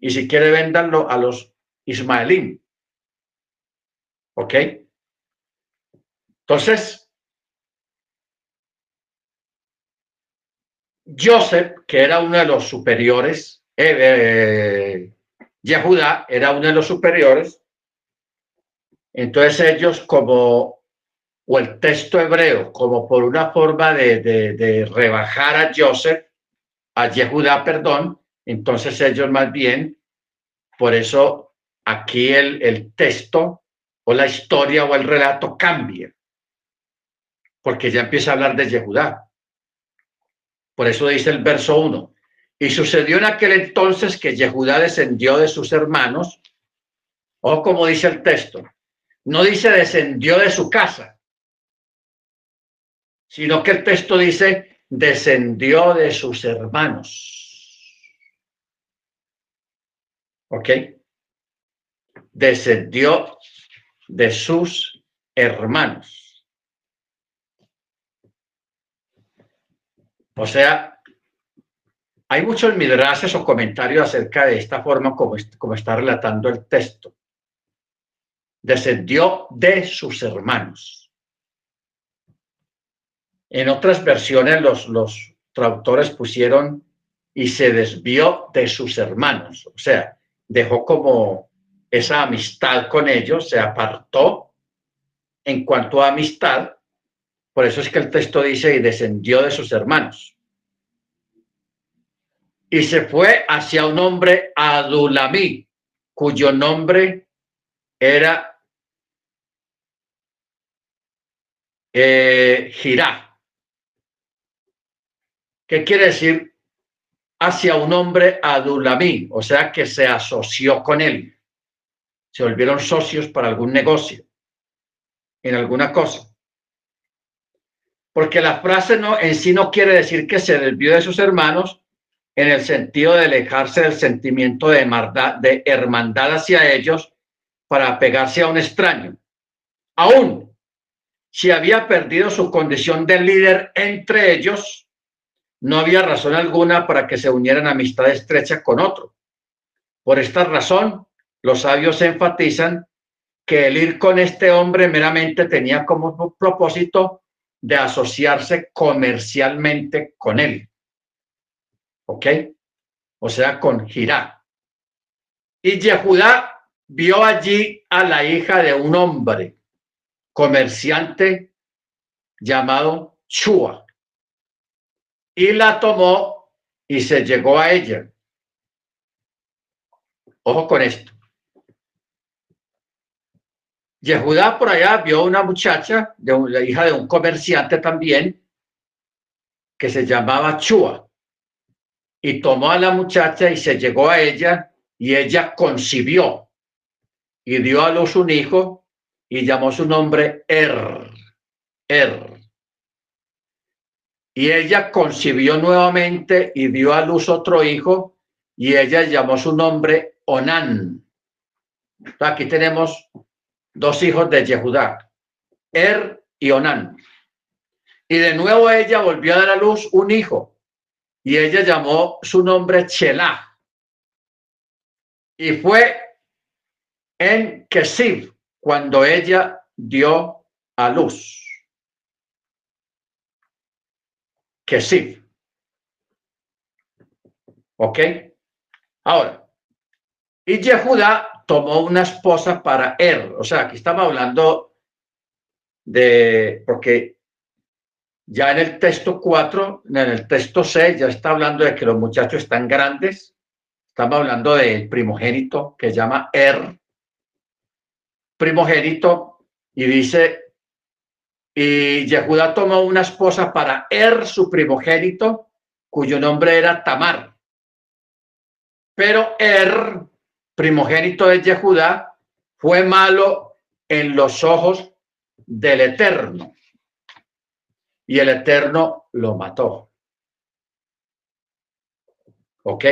y si quiere véndanlo a los ismaelín. ¿Ok? Entonces, Joseph, que era uno de los superiores, eh, eh, era uno de los superiores. Entonces ellos como, o el texto hebreo, como por una forma de, de, rebajar a Joseph, a Yehudá, perdón, entonces ellos más bien, por eso aquí el, el texto o la historia o el relato cambia, porque ya empieza a hablar de Yehudá. Por eso dice el verso 1, y sucedió en aquel entonces que Yehudá descendió de sus hermanos, o como dice el texto, no dice descendió de su casa, sino que el texto dice descendió de sus hermanos. ¿Ok? Descendió de sus hermanos. O sea, hay muchos midrases o comentarios acerca de esta forma como, como está relatando el texto. Descendió de sus hermanos. En otras versiones los, los traductores pusieron y se desvió de sus hermanos. O sea, dejó como esa amistad con ellos, se apartó en cuanto a amistad. Por eso es que el texto dice y descendió de sus hermanos y se fue hacia un hombre Adulamí, cuyo nombre era eh. ¿Qué quiere decir? Hacia un hombre Adulamí, o sea que se asoció con él. Se volvieron socios para algún negocio, en alguna cosa. porque la frase no, en sí no quiere decir que se desvió de sus hermanos en el sentido de alejarse del sentimiento de hermandad, hacia ellos para pegarse a un extraño. Aún si había perdido su condición de líder entre ellos, no había razón alguna para que se unieran amistad estrecha con otro. Por esta razón, los sabios enfatizan que el ir con este hombre meramente tenía como propósito de asociarse comercialmente con él. ¿Ok? O sea, con Girá. Y Yehudá vio allí a la hija de un hombre comerciante llamado Chua y la tomó y se llegó a ella. Ojo con esto. Yehudá por allá vio una muchacha, de la hija de un comerciante también, que se llamaba Chua, y tomó a la muchacha y se llegó a ella, y ella concibió, y dio a luz un hijo, y llamó su nombre Er. Er. Y ella concibió nuevamente y dio a luz otro hijo, y ella llamó su nombre Onán. Aquí tenemos dos hijos de Yehudá, Er y Onán. Y de nuevo ella volvió a dar a luz un hijo y ella llamó su nombre Chelá. Y fue en Kesib cuando ella dio a luz. Kesib. ¿Ok? Ahora, y Yehudá tomó una esposa para él. O sea, aquí estamos hablando de, porque ya en el texto 4, en el texto 6, ya está hablando de que los muchachos están grandes. Estamos hablando del primogénito que se llama Er, primogénito, y dice, y Yehuda tomó una esposa para Er, su primogénito, cuyo nombre era Tamar. Pero Er primogénito de Yehudá, fue malo en los ojos del Eterno. Y el Eterno lo mató. ¿Ok?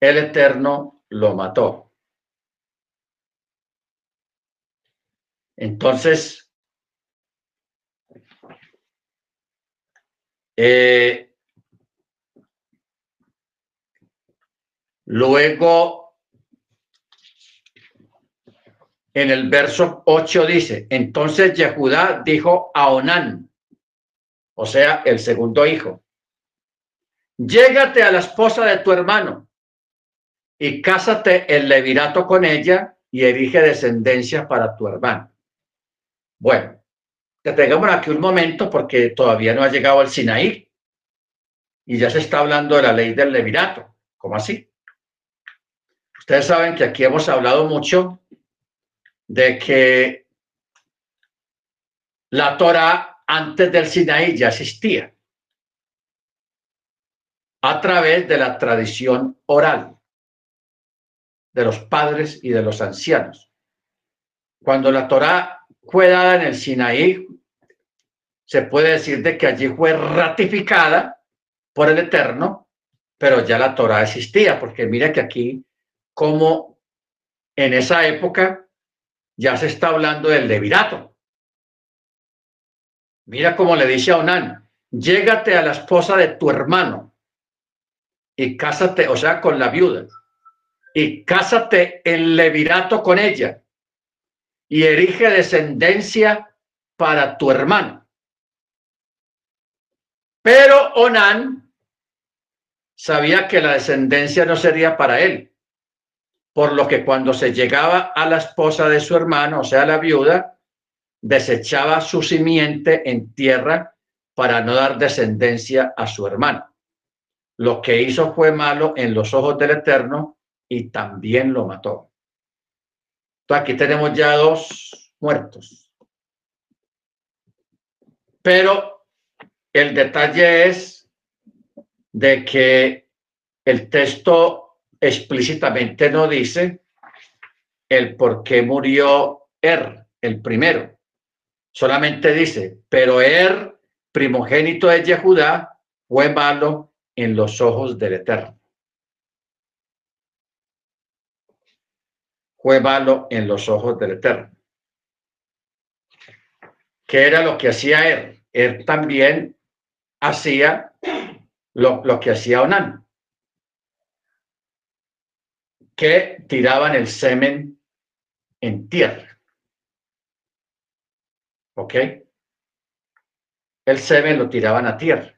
El Eterno lo mató. Entonces, eh, Luego, en el verso 8 dice, entonces Yehudá dijo a Onán, o sea, el segundo hijo, llégate a la esposa de tu hermano y cásate el levirato con ella y erige descendencia para tu hermano. Bueno, te tengamos aquí un momento porque todavía no ha llegado el Sinaí y ya se está hablando de la ley del levirato. ¿Cómo así? Ustedes saben que aquí hemos hablado mucho de que la Torah antes del Sinaí ya existía a través de la tradición oral de los padres y de los ancianos. Cuando la Torah fue dada en el Sinaí, se puede decir de que allí fue ratificada por el Eterno, pero ya la Torah existía, porque mira que aquí como en esa época ya se está hablando del levirato. Mira cómo le dice a Onán, llégate a la esposa de tu hermano y cásate, o sea, con la viuda, y cásate en levirato con ella y erige descendencia para tu hermano. Pero Onán sabía que la descendencia no sería para él, por lo que cuando se llegaba a la esposa de su hermano, o sea, la viuda, desechaba su simiente en tierra para no dar descendencia a su hermano. Lo que hizo fue malo en los ojos del Eterno y también lo mató. Aquí tenemos ya dos muertos. Pero el detalle es de que el texto explícitamente no dice el por qué murió Er, el primero. Solamente dice, pero Er, primogénito de Yehudá, fue malo en los ojos del Eterno. Fue malo en los ojos del Eterno. ¿Qué era lo que hacía Er? Er también hacía lo, que hacía Onán, que tiraban el semen en tierra. ¿Ok? El semen lo tiraban a tierra.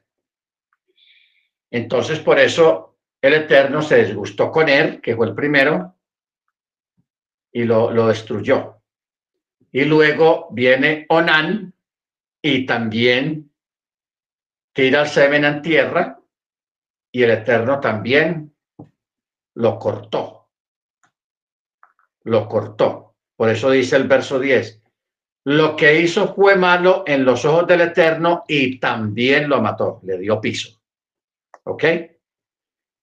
Entonces, por eso el Eterno se disgustó con él, que fue el primero, y lo, lo destruyó. Y luego viene Onán y también tira el semen en tierra y el Eterno también lo cortó. Lo cortó. Por eso dice el verso 10, lo que hizo fue malo en los ojos del Eterno y también lo mató, le dio piso. ¿Ok?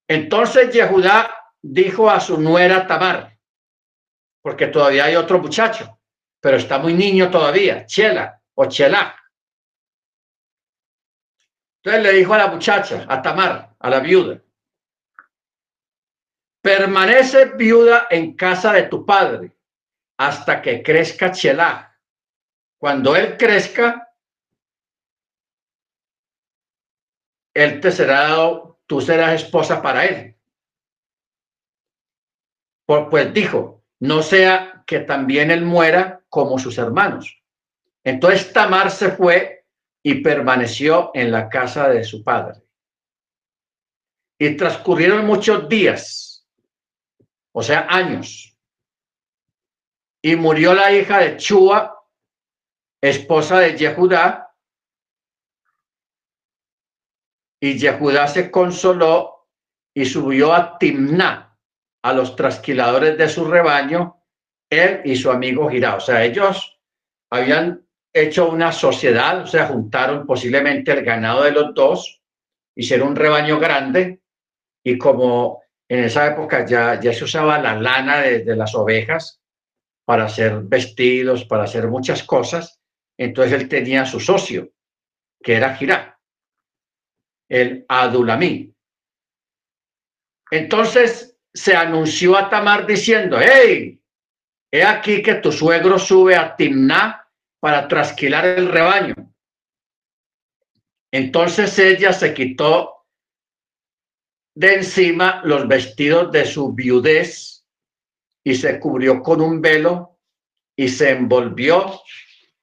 Entonces Yehudá dijo a su nuera Tamar, porque todavía hay otro muchacho, pero está muy niño todavía, Chela o Chela. Entonces le dijo a la muchacha, a Tamar, a la viuda, permanece viuda en casa de tu padre hasta que crezca Chela cuando él crezca, él te será dado, tú serás esposa para él. Pues dijo, no sea que también él muera como sus hermanos. Entonces Tamar se fue y permaneció en la casa de su padre. Y transcurrieron muchos días, o sea, años. Y murió la hija de Chua, esposa de Yehudá, y Yehudá se consoló y subió a Timná, a los trasquiladores de su rebaño, él y su amigo Girá. O sea, ellos habían hecho una sociedad, o sea, juntaron posiblemente el ganado de los dos, hicieron un rebaño grande y como en esa época ya, ya se usaba la lana de, las ovejas para hacer vestidos, para hacer muchas cosas, entonces él tenía su socio, que era Girá, el Adulamí. Entonces se anunció a Tamar diciendo, hey, he aquí que tu suegro sube a Timná para trasquilar el rebaño. Entonces ella se quitó de encima los vestidos de su viudez y se cubrió con un velo y se envolvió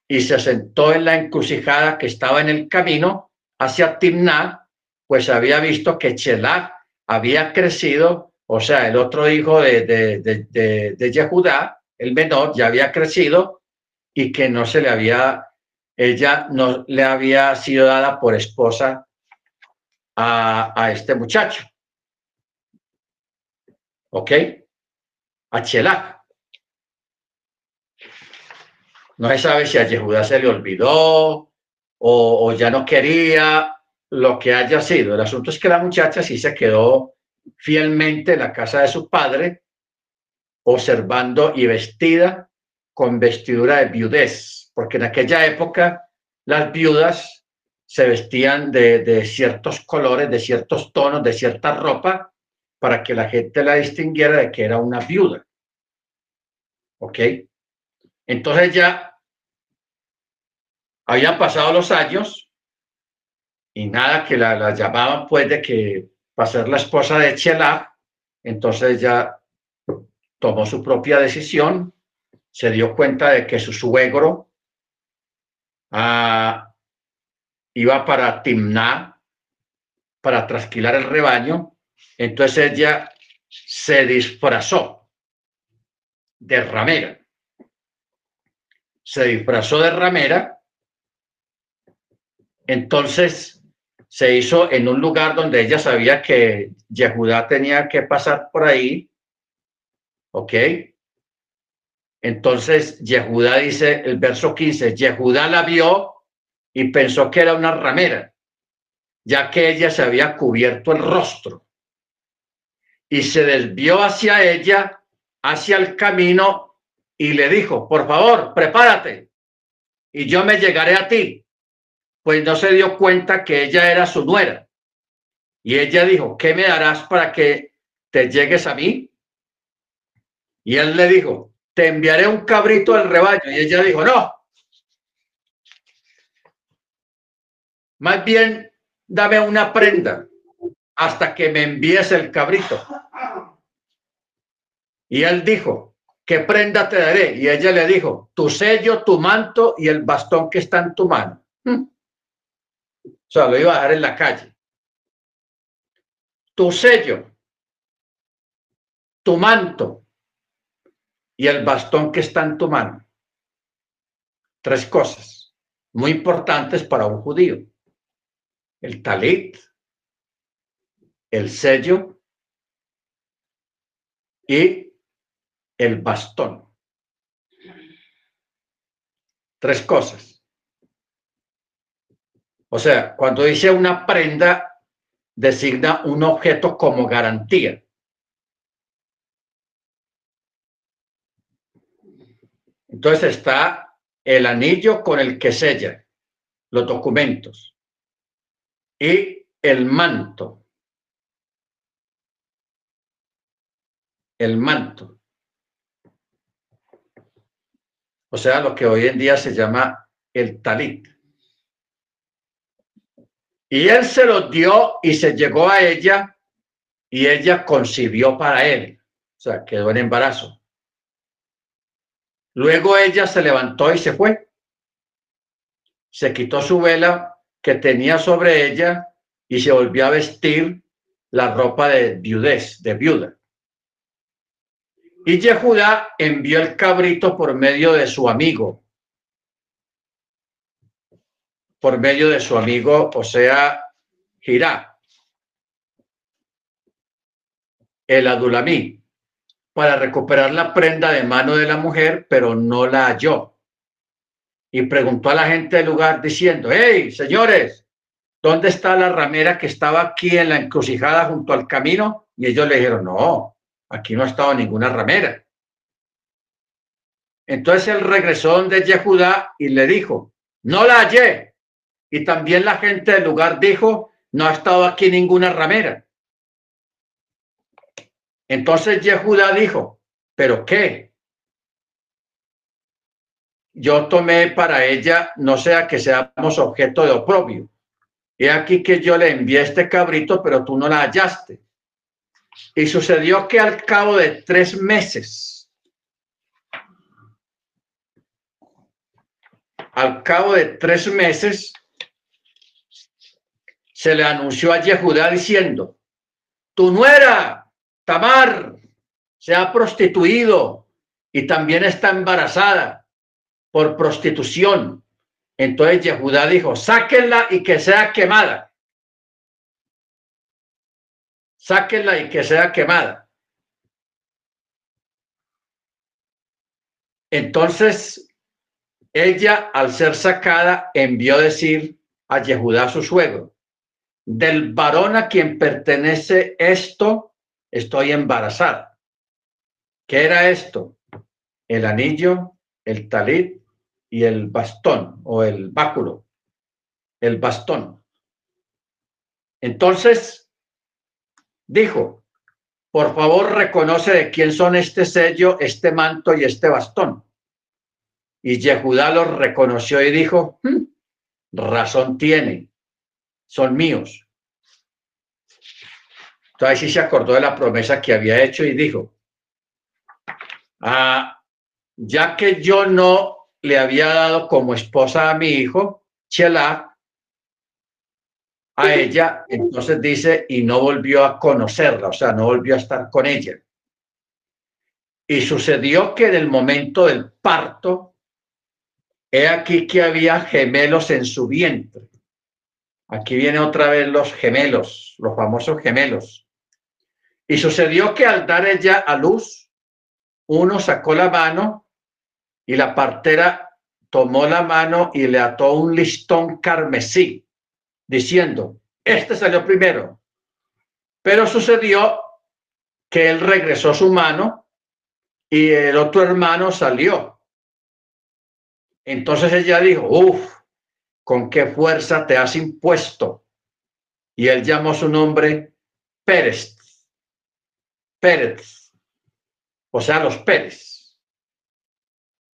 y se sentó en la encrucijada que estaba en el camino hacia Timná, pues había visto que Chelá había crecido, o sea, el otro hijo de, de, de, de, Yehudá, el menor, ya había crecido y que no se le había, ella no le había sido dada por esposa a, a este muchacho. ¿Ok? A. No se sabe si a Yehudá se le olvidó o, ya no quería lo que haya sido. El asunto es que la muchacha sí se quedó fielmente en la casa de su padre, observando y vestida con vestidura de viudez, porque en aquella época las viudas se vestían de, de, ciertos colores, de ciertos tonos, de cierta ropa, para que la gente la distinguiera de que era una viuda. ¿Ok? Entonces ya habían pasado los años y nada que la, llamaban pues de que para ser la esposa de Chela, entonces ya tomó su propia decisión, se dio cuenta de que su suegro ah, iba para Timná, para trasquilar el rebaño, entonces ella se disfrazó de ramera. Se disfrazó de ramera, entonces se hizo en un lugar donde ella sabía que Yehudá tenía que pasar por ahí, ¿ok? Entonces Yehudá dice, el verso 15, Yehudá la vio y pensó que era una ramera, ya que ella se había cubierto el rostro y se desvió hacia ella, hacia el camino y le dijo, por favor, prepárate. y yo me llegaré a ti. Pues no se dio cuenta que ella era su nuera. Y ella dijo, ¿qué me darás para que te llegues a mí? Y él le dijo, te enviaré un cabrito al rebaño. Y ella dijo, no. Más bien, dame una prenda hasta que me envíes el cabrito. Y él dijo, ¿qué prenda te daré? Y ella le dijo, tu sello, tu manto y el bastón que está en tu mano. Hmm. O sea, lo iba a dejar en la calle. Tu sello, tu manto y el bastón que está en tu mano. Tres cosas muy importantes para un judío. El talit, el sello y el bastón. Tres cosas. O sea, cuando dice una prenda, designa un objeto como garantía. Entonces está el anillo con el que sella los documentos y el manto. El manto. O sea, lo que hoy en día se llama el talit. Y él se lo dio y se llegó a ella y ella concibió para él. O sea, quedó en embarazo. Luego ella se levantó y se fue. Se quitó su vela que tenía sobre ella y se volvió a vestir la ropa de viudez, de viuda. Y Yehudá envió el cabrito por medio de su amigo, por medio de su amigo, o sea, Girá, el Adulamí, para recuperar la prenda de mano de la mujer, pero no la halló. Y preguntó a la gente del lugar diciendo, hey, señores, ¿dónde está la ramera que estaba aquí en la encrucijada junto al camino? Y ellos le dijeron, no, aquí no ha estado ninguna ramera. Entonces él regresó donde Yehudá y le dijo, no la hallé. Y también la gente del lugar dijo, no ha estado aquí ninguna ramera. Entonces Yehuda dijo, ¿pero qué? Yo tomé para ella, no sea que seamos objeto de oprobio. He aquí que yo le envié este cabrito, pero tú no la hallaste. Y sucedió que al cabo de tres meses, al cabo de tres meses, se le anunció a Yehudá diciendo, tu nuera Tamar se ha prostituido y también está embarazada por prostitución. Entonces Yehudá dijo, sáquenla y que sea quemada. Sáquenla y que sea quemada. Entonces ella, al ser sacada, envió decir a Yehudá su suegro, del varón a quien pertenece esto, estoy embarazada. ¿Qué era esto? El anillo, el talit y el bastón o el báculo, el bastón. Entonces, dijo, por favor reconoce de quién son este sello, este manto y este bastón. Y Yehudá los reconoció y dijo, hmm, razón tiene, son míos. Entonces sí se acordó de la promesa que había hecho y dijo, ah, ya que yo no le había dado como esposa a mi hijo, Chela, a ella, entonces dice, y no volvió a conocerla, o sea, no volvió a estar con ella. Y sucedió que en el momento del parto, he aquí que había gemelos en su vientre. Aquí viene otra vez los gemelos, los famosos gemelos. Y sucedió que al dar ella a luz, uno sacó la mano y la partera tomó la mano y le ató un listón carmesí, diciendo, este salió primero. Pero sucedió que él regresó su mano y el otro hermano salió. Entonces ella dijo, uff, ¿con qué fuerza te has impuesto? Y él llamó su nombre Pérez. Pérez. O sea, los Pérez.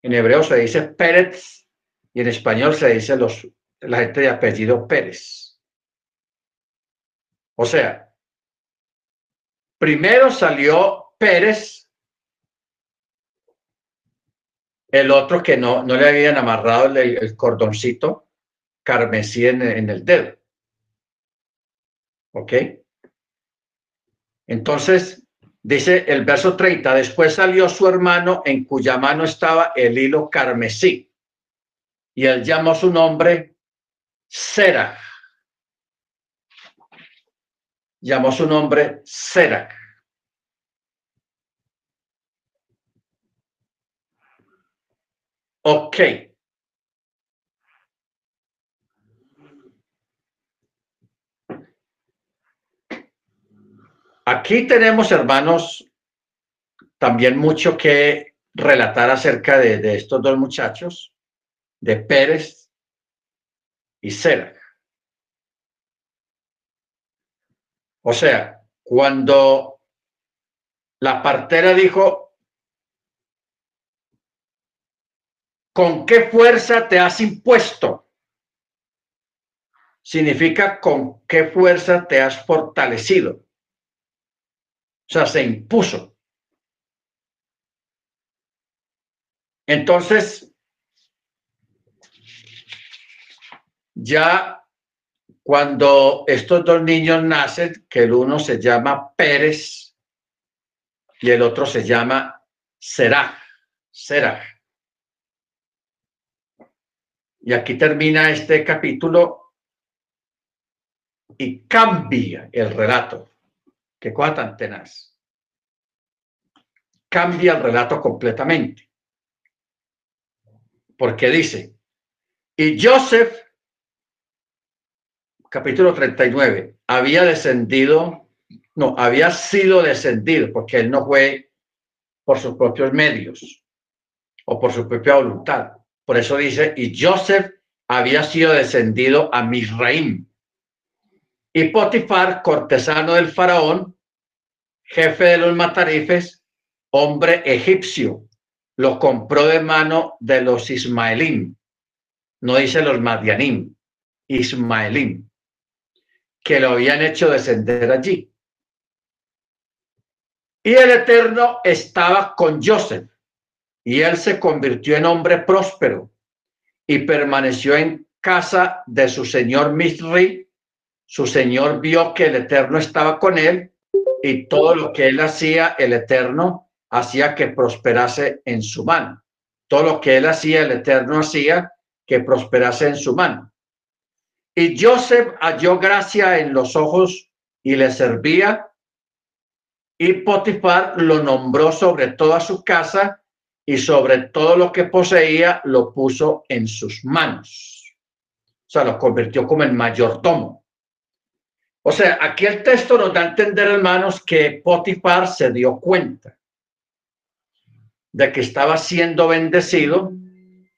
En hebreo se dice Pérez y en español se dice los, la gente de apellido Pérez. O sea, primero salió Pérez el otro que no, no le habían amarrado el, cordoncito carmesí en, en, el dedo. ¿Ok? Entonces, dice el verso 30, después salió su hermano en cuya mano estaba el hilo carmesí y él llamó su nombre Sera. Llamó su nombre Sera. Ok. Aquí tenemos, hermanos, también mucho que relatar acerca de, estos dos muchachos, de Pérez y. O sea, cuando la partera dijo, ¿Con qué fuerza te has impuesto? Significa con qué fuerza te has fortalecido. O sea, se impuso. Entonces, ya cuando estos dos niños nacen, que el uno se llama Pérez y el otro se llama Será, Será. Y aquí termina este capítulo y cambia el relato. Qué cosa tan. Cambia el relato completamente. Porque dice, y Joseph, capítulo 39, había descendido, no, había sido descendido, porque él no fue por sus propios medios o por su propia voluntad por eso dice, y Joseph había sido descendido a Misraim. Y Potifar, cortesano del faraón, jefe de los matarifes, hombre egipcio, lo compró de mano de los ismaelín. No dice los madianim, ismaelín, que lo habían hecho descender allí. Y el Eterno estaba con Joseph y él se convirtió en hombre próspero y permaneció en casa de su señor Misri. Su señor vio que el Eterno estaba con él y todo lo que él hacía, el Eterno hacía que prosperase en su mano. Todo lo que él hacía, el Eterno hacía que prosperase en su mano. Y Joseph halló gracia en los ojos y le servía. Y Potifar lo nombró sobre toda su casa y sobre todo lo que poseía lo puso en sus manos. O sea, lo convirtió como el mayordomo. O sea, aquí el texto nos da a entender, hermanos, que Potifar se dio cuenta de que estaba siendo bendecido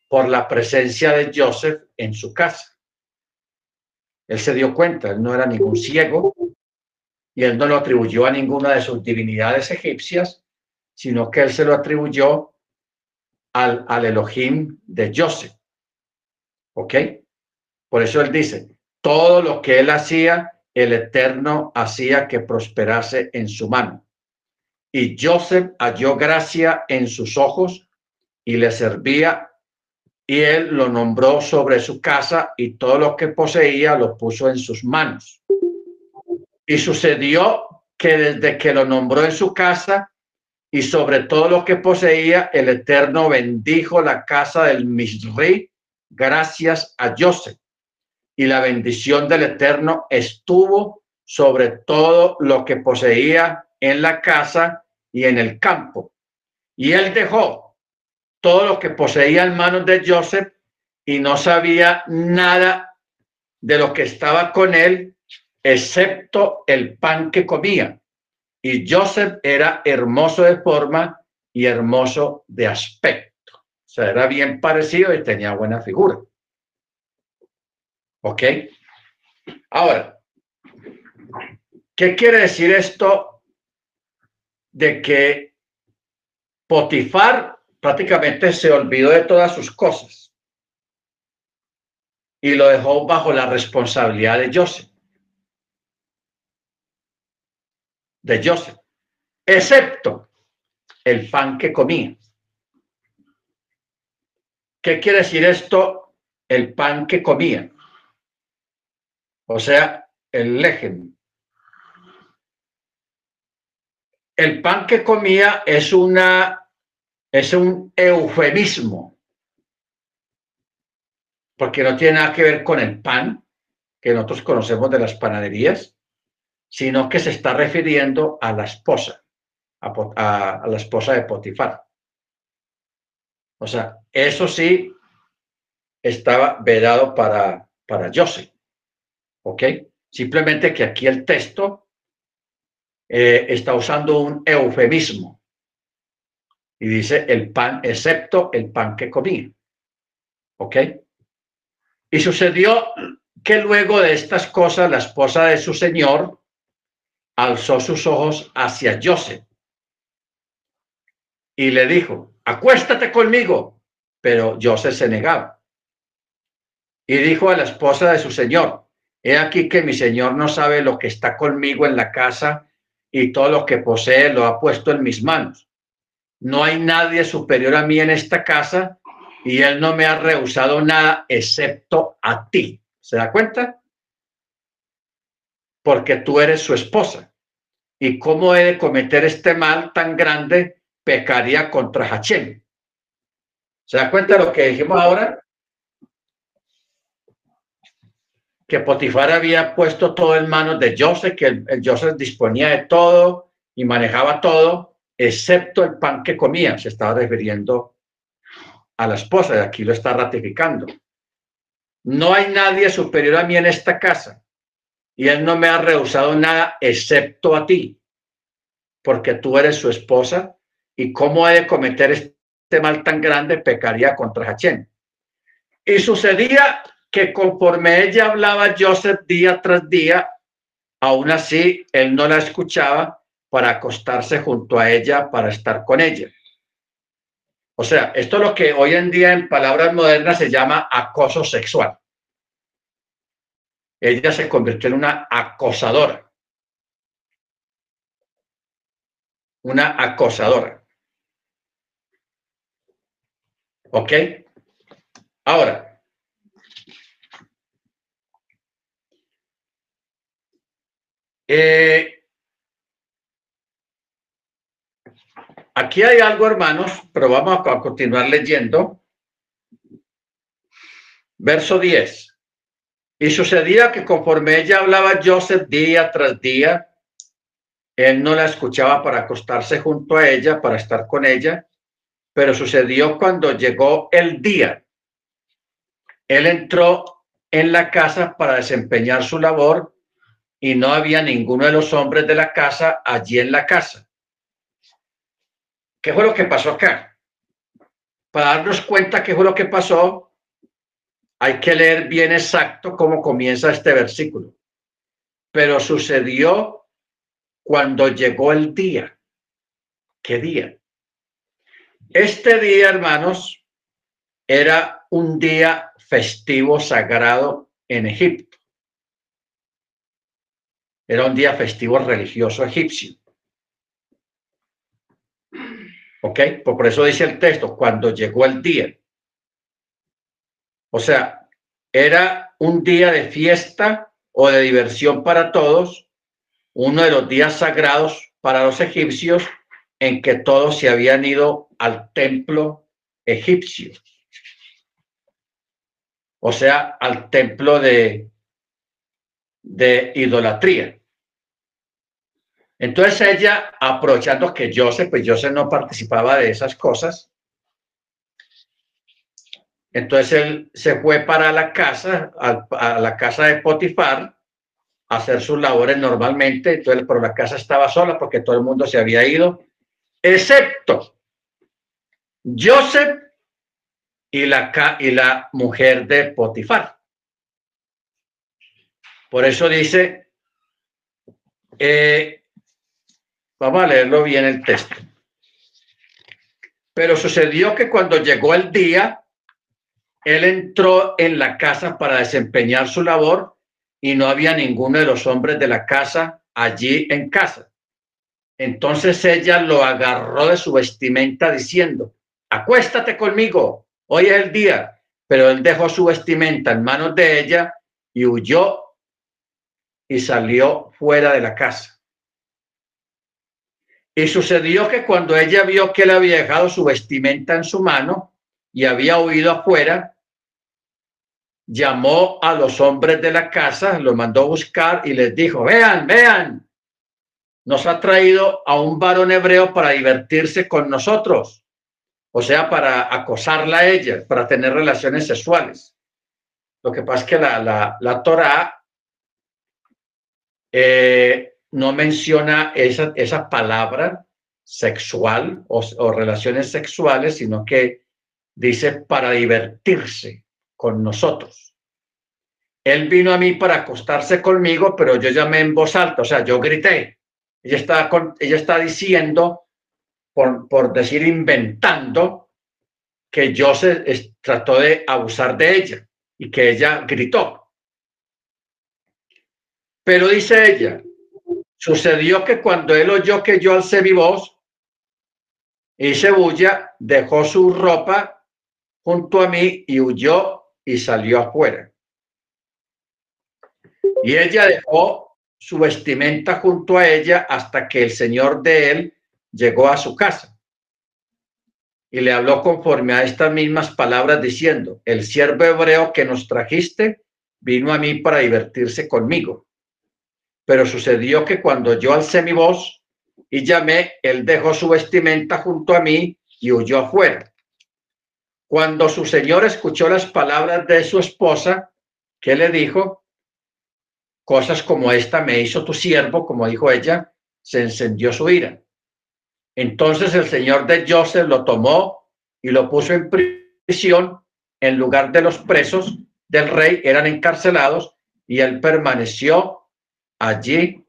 por la presencia de Joseph en su casa. Él se dio cuenta, él no era ningún ciego y él no lo atribuyó a ninguna de sus divinidades egipcias, sino que él se lo atribuyó al, al Elohim de Joseph. ¿Ok? Por eso él dice, todo lo que él hacía, el Eterno hacía que prosperase en su mano. Y Joseph halló gracia en sus ojos y le servía y él lo nombró sobre su casa y todo lo que poseía lo puso en sus manos. Y sucedió que desde que lo nombró en su casa, y sobre todo lo que poseía, el Eterno bendijo la casa del Misri gracias a Joseph. Y la bendición del Eterno estuvo sobre todo lo que poseía en la casa y en el campo. Y él dejó todo lo que poseía en manos de Joseph y no sabía nada de lo que estaba con él, excepto el pan que comía y Joseph era hermoso de forma y hermoso de aspecto. O sea, era bien parecido y tenía buena figura. ¿Ok? Ahora, ¿qué quiere decir esto de que Potifar prácticamente se olvidó de todas sus cosas y lo dejó bajo la responsabilidad de Joseph? De Joseph, excepto el pan que comía. ¿Qué quiere decir esto? El pan que comía. O sea, el lejen. El pan que comía es una es un eufemismo. Porque no tiene nada que ver con el pan que nosotros conocemos de las panaderías, sino que se está refiriendo a la esposa, a, la esposa de Potifar. O sea, eso sí estaba vedado para, para Joseph. ¿Ok? Simplemente que aquí el texto eh, está usando un eufemismo. Y dice el pan, excepto el pan que comí. ¿Ok? Y sucedió que luego de estas cosas la esposa de su señor alzó sus ojos hacia Joseph y le dijo, acuéstate conmigo. Pero Joseph se negaba. Y dijo a la esposa de su señor, he aquí que mi señor no sabe lo que está conmigo en la casa y todo lo que posee lo ha puesto en mis manos. No hay nadie superior a mí en esta casa y él no me ha rehusado nada excepto a ti. ¿Se da cuenta? Porque tú eres su esposa. ¿Y cómo he de cometer este mal tan grande pecaría contra Hachem. ¿Se da cuenta de lo que dijimos ahora? Que Potifar había puesto todo en manos de Joseph, que el, Joseph disponía de todo y manejaba todo, excepto el pan que comía. Se estaba refiriendo a la esposa, y aquí lo está ratificando. No hay nadie superior a mí en esta casa y él no me ha rehusado nada excepto a ti, porque tú eres su esposa y cómo ha de cometer este mal tan grande pecaría contra Hachem. Y sucedía que conforme ella hablaba Joseph día tras día, aún así él no la escuchaba para acostarse junto a ella, para estar con ella. O sea, esto es lo que hoy en día en palabras modernas se llama acoso sexual. Ella se convirtió en una acosadora. Una acosadora. ¿Ok? Ahora, eh, aquí hay algo, hermanos, pero vamos a continuar leyendo. Verso 10. Y sucedía que conforme ella hablaba Joseph día tras día, él no la escuchaba para acostarse junto a ella, para estar con ella, pero sucedió cuando llegó el día. Él entró en la casa para desempeñar su labor y no había ninguno de los hombres de la casa allí en la casa. ¿Qué fue lo que pasó acá? Para darnos cuenta qué fue lo que pasó, hay que leer bien exacto cómo comienza este versículo. Pero sucedió cuando llegó el día. ¿Qué día? Este día, hermanos, era un día festivo sagrado en Egipto. Era un día festivo religioso egipcio. ¿Ok? Por eso dice el texto, cuando llegó el día. O sea, era un día de fiesta o de diversión para todos, uno de los días sagrados para los egipcios en que todos se habían ido al templo egipcio, o sea, al templo de, de idolatría. Entonces ella, aprovechando que Joseph, pues Joseph no participaba de esas cosas, entonces él se fue para la casa, a, la casa de Potifar, a hacer sus labores normalmente, entonces, pero la casa estaba sola porque todo el mundo se había ido excepto Joseph y la, mujer de Potifar. Por eso dice, eh, vamos a leerlo bien el texto. Pero sucedió que cuando llegó el día, él entró en la casa para desempeñar su labor y no había ninguno de los hombres de la casa allí en casa. Entonces ella lo agarró de su vestimenta diciendo, acuéstate conmigo, hoy es el día. Pero él dejó su vestimenta en manos de ella y huyó y salió fuera de la casa. Y sucedió que cuando ella vio que él había dejado su vestimenta en su mano y había huido afuera, llamó a los hombres de la casa, los mandó buscar y les dijo, vean, vean, nos ha traído a un varón hebreo para divertirse con nosotros, o sea, para acosarla a ella, para tener relaciones sexuales. Lo que pasa es que la, la, la Torah eh, no menciona esa, esa palabra sexual o, relaciones sexuales, sino que dice para divertirse con nosotros. Él vino a mí para acostarse conmigo, pero yo llamé en voz alta, o sea, yo grité. Ella está, ella está diciendo, por, por decir, inventando, que yo se trató de abusar de ella y que ella gritó. Pero dice ella, sucedió que cuando él oyó que yo alcé mi voz, hice bulla, dejó su ropa junto a mí y huyó y salió afuera. Y ella dejó su vestimenta junto a ella hasta que el señor de él llegó a su casa. Y le habló conforme a estas mismas palabras diciendo, el siervo hebreo que nos trajiste vino a mí para divertirse conmigo. Pero sucedió que cuando yo alcé mi voz y llamé, él dejó su vestimenta junto a mí y huyó afuera. Cuando su señor escuchó las palabras de su esposa, ¿qué le dijo? Cosas como esta me hizo tu siervo, como dijo ella, se encendió su ira. Entonces el señor de Joseph lo tomó y lo puso en prisión en lugar de los presos del rey, eran encarcelados y él permaneció allí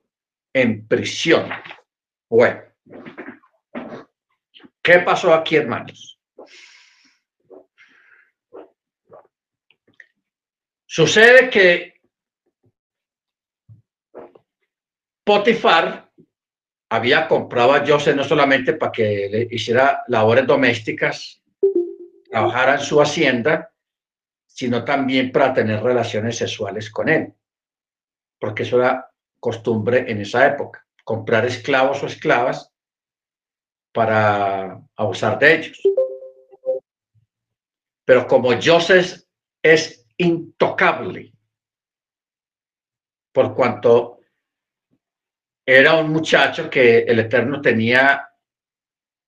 en prisión. Bueno, ¿qué pasó aquí, hermanos? Sucede que Potifar había comprado a José no solamente para que le hiciera labores domésticas, trabajara en su hacienda, sino también para tener relaciones sexuales con él, porque eso era costumbre en esa época, comprar esclavos o esclavas para abusar de ellos. Pero como Joseph es intocable, por cuanto era un muchacho que el Eterno tenía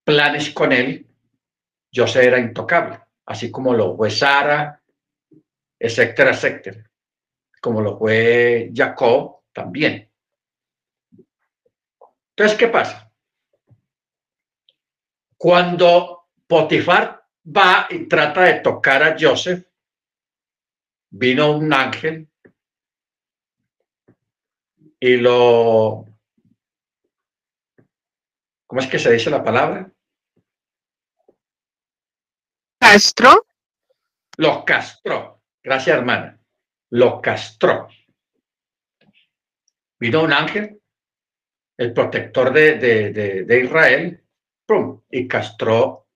planes con él, Joseph era intocable, así como lo fue Sara, etcétera, etcétera, como lo fue Jacob también. Entonces, ¿qué pasa? Cuando Potifar va y trata de tocar a Joseph, vino un ángel y lo... ¿Cómo es que se dice la palabra? Castro. Lo castró. Gracias, hermana. Lo castró. Vino un ángel el protector de, Israel, y castró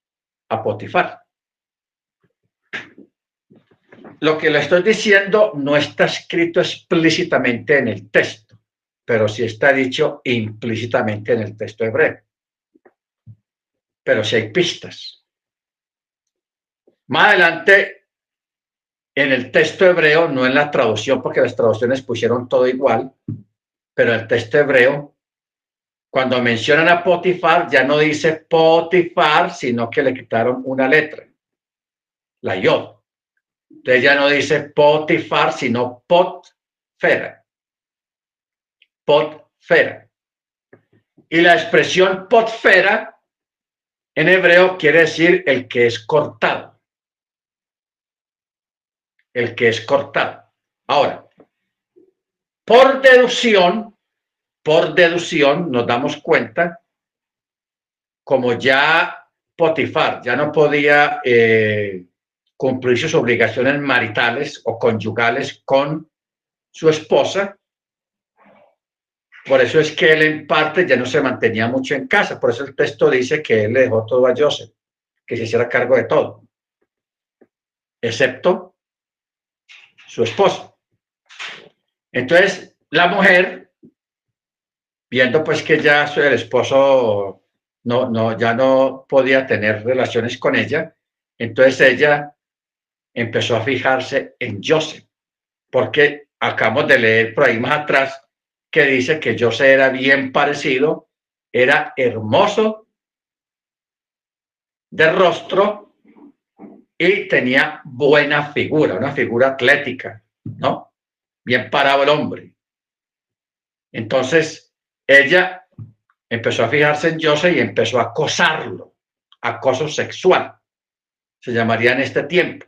a Potifar. Lo que le estoy diciendo no está escrito explícitamente en el texto, pero sí está dicho implícitamente en el texto hebreo. Pero sí hay pistas. Más adelante, en el texto hebreo, no en la traducción, porque las traducciones pusieron todo igual, pero el texto hebreo cuando mencionan a Potifar, ya no dice Potifar, sino que le quitaron una letra, la yod. Entonces ya no dice Potifar, sino Potfera. Potfera. Y la expresión Potfera en hebreo quiere decir el que es cortado. el que es cortado. Ahora, por deducción, por deducción nos damos cuenta, como ya Potifar ya no podía eh, cumplir sus obligaciones maritales o conyugales con su esposa, por eso es que él en parte ya no se mantenía mucho en casa, por eso el texto dice que él le dejó todo a Joseph, que se hiciera cargo de todo, excepto su esposa. Entonces, la mujer, viendo pues que ya el esposo no, no, ya no podía tener relaciones con ella, entonces ella empezó a fijarse en Joseph, porque acabamos de leer por ahí más atrás que dice que Joseph era bien parecido, era hermoso de rostro y tenía buena figura, una figura atlética, ¿no? Bien parado el hombre. Entonces, ella empezó a fijarse en Joseph y empezó a acosarlo, acoso sexual, se llamaría en este tiempo.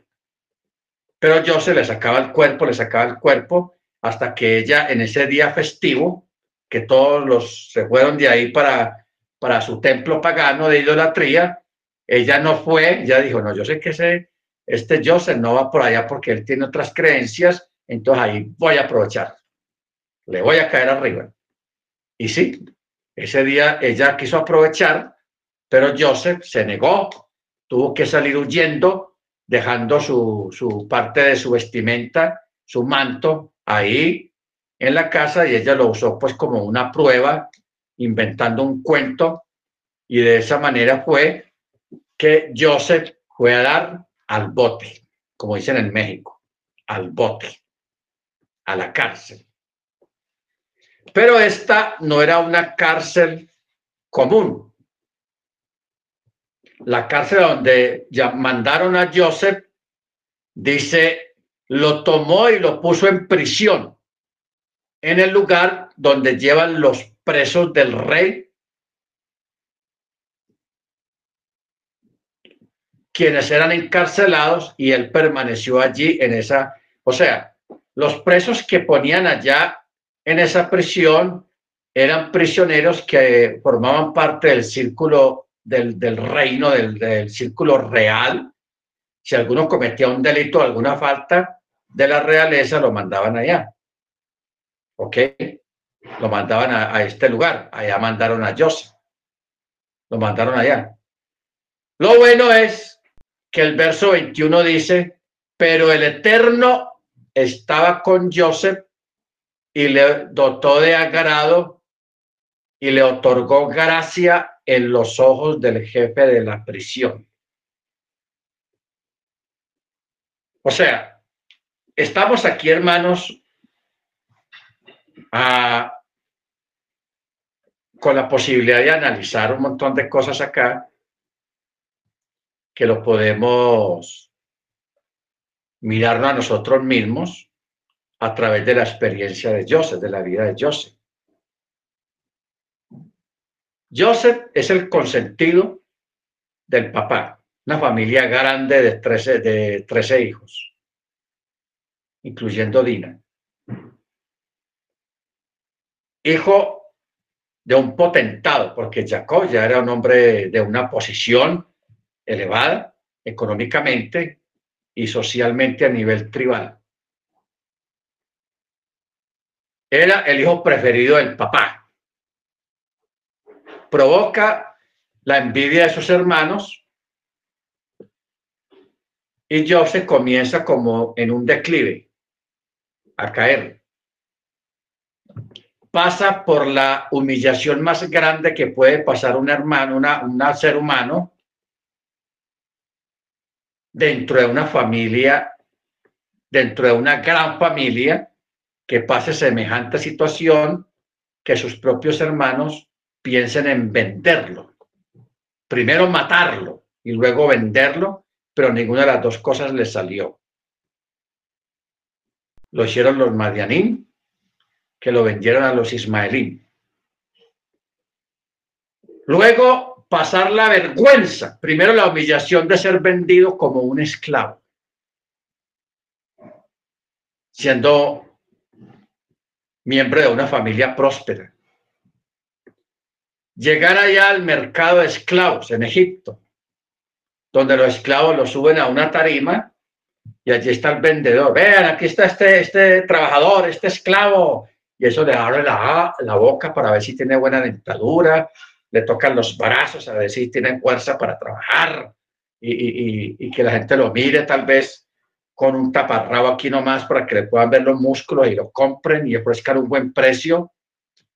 Pero Joseph le sacaba el cuerpo, le sacaba el cuerpo, hasta que ella en ese día festivo, que todos los se fueron de ahí para, para su templo pagano de idolatría, ella no fue, ya dijo, no, yo sé que ese, este Joseph no va por allá porque él tiene otras creencias, entonces ahí voy a aprovechar, le voy a caer arriba. Y sí, ese día ella quiso aprovechar, pero Joseph se negó, tuvo que salir huyendo, dejando su, su parte de su vestimenta, su manto ahí en la casa y ella lo usó pues como una prueba, inventando un cuento. Y de esa manera fue que Joseph fue a dar al bote, como dicen en México, al bote, a la cárcel. Pero esta no era una cárcel común. La cárcel donde ya mandaron a Joseph, dice, lo tomó y lo puso en prisión, en el lugar donde llevan los presos del rey, quienes eran encarcelados y él permaneció allí en esa, o sea, los presos que ponían allá en esa prisión eran prisioneros que formaban parte del círculo del, reino, del, círculo real. Si alguno cometía un delito, alguna falta de la realeza, lo mandaban allá. ¿Ok? Lo mandaban a, a este lugar. Allá mandaron a Joseph. Lo mandaron allá. Lo bueno es que el verso 21 dice, pero el Eterno estaba con Joseph y le dotó de agrado y le otorgó gracia en los ojos del jefe de la prisión. O sea, estamos aquí, hermanos, con la posibilidad de analizar un montón de cosas acá que lo podemos mirarnos a nosotros mismos a través de la experiencia de Joseph, de la vida de Joseph. Joseph es el consentido del papá, una familia grande de 13, de 13 hijos, incluyendo Dina. Hijo de un potentado, porque Jacob ya era un hombre de una posición elevada económicamente y socialmente a nivel tribal. Era el hijo preferido del papá. Provoca la envidia de sus hermanos y Joseph comienza como en un declive a caer. Pasa por la humillación más grande que puede pasar un hermano, un ser humano dentro de una familia, dentro de una gran familia que pase semejante situación que sus propios hermanos piensen en venderlo. Primero matarlo y luego venderlo, pero ninguna de las dos cosas le salió. Lo hicieron los Madianim, que lo vendieron a los Ismaelín. Luego pasar la vergüenza, primero la humillación de ser vendido como un esclavo. siendo miembro de una familia próspera. Llegar allá al mercado de esclavos en Egipto, donde los esclavos los suben a una tarima y allí está el vendedor. Vean, aquí está este, este trabajador, este esclavo. Y eso le abre la, la boca para ver si tiene buena dentadura, le tocan los brazos a ver si tienen fuerza para trabajar y, que la gente lo mire tal vez con un taparrabo aquí nomás para que le puedan ver los músculos y lo compren y ofrezcan un buen precio,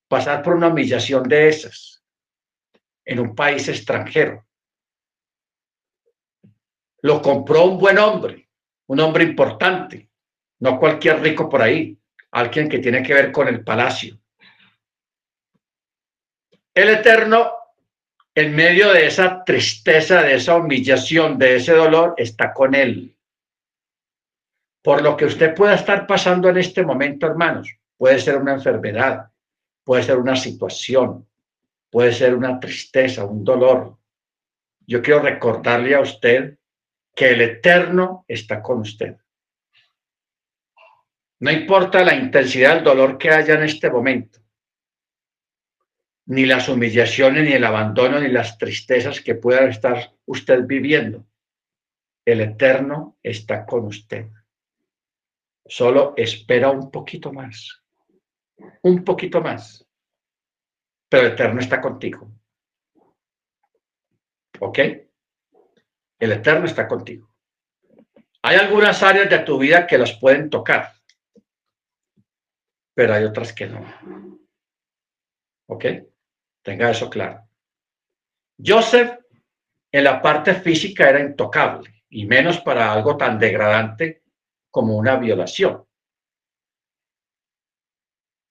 pasar por una humillación de esas en un país extranjero. Lo compró un buen hombre, un hombre importante, no cualquier rico por ahí, alguien que tiene que ver con el palacio. El Eterno, en medio de esa tristeza, de esa humillación, de ese dolor, está con él. Por lo que usted pueda estar pasando en este momento, hermanos, puede ser una enfermedad, puede ser una situación, puede ser una tristeza, un dolor. Yo quiero recordarle a usted que el Eterno está con usted. No importa la intensidad del dolor que haya en este momento ni las humillaciones, ni el abandono, ni las tristezas que pueda estar usted viviendo. El Eterno está con usted. Solo espera un poquito más, un poquito más. Pero el Eterno está contigo. ¿Ok? El Eterno está contigo. Hay algunas áreas de tu vida que las pueden tocar, pero hay otras que no. ¿Ok? Tenga eso claro. Joseph en la parte física era intocable, y menos para algo tan degradante como una violación.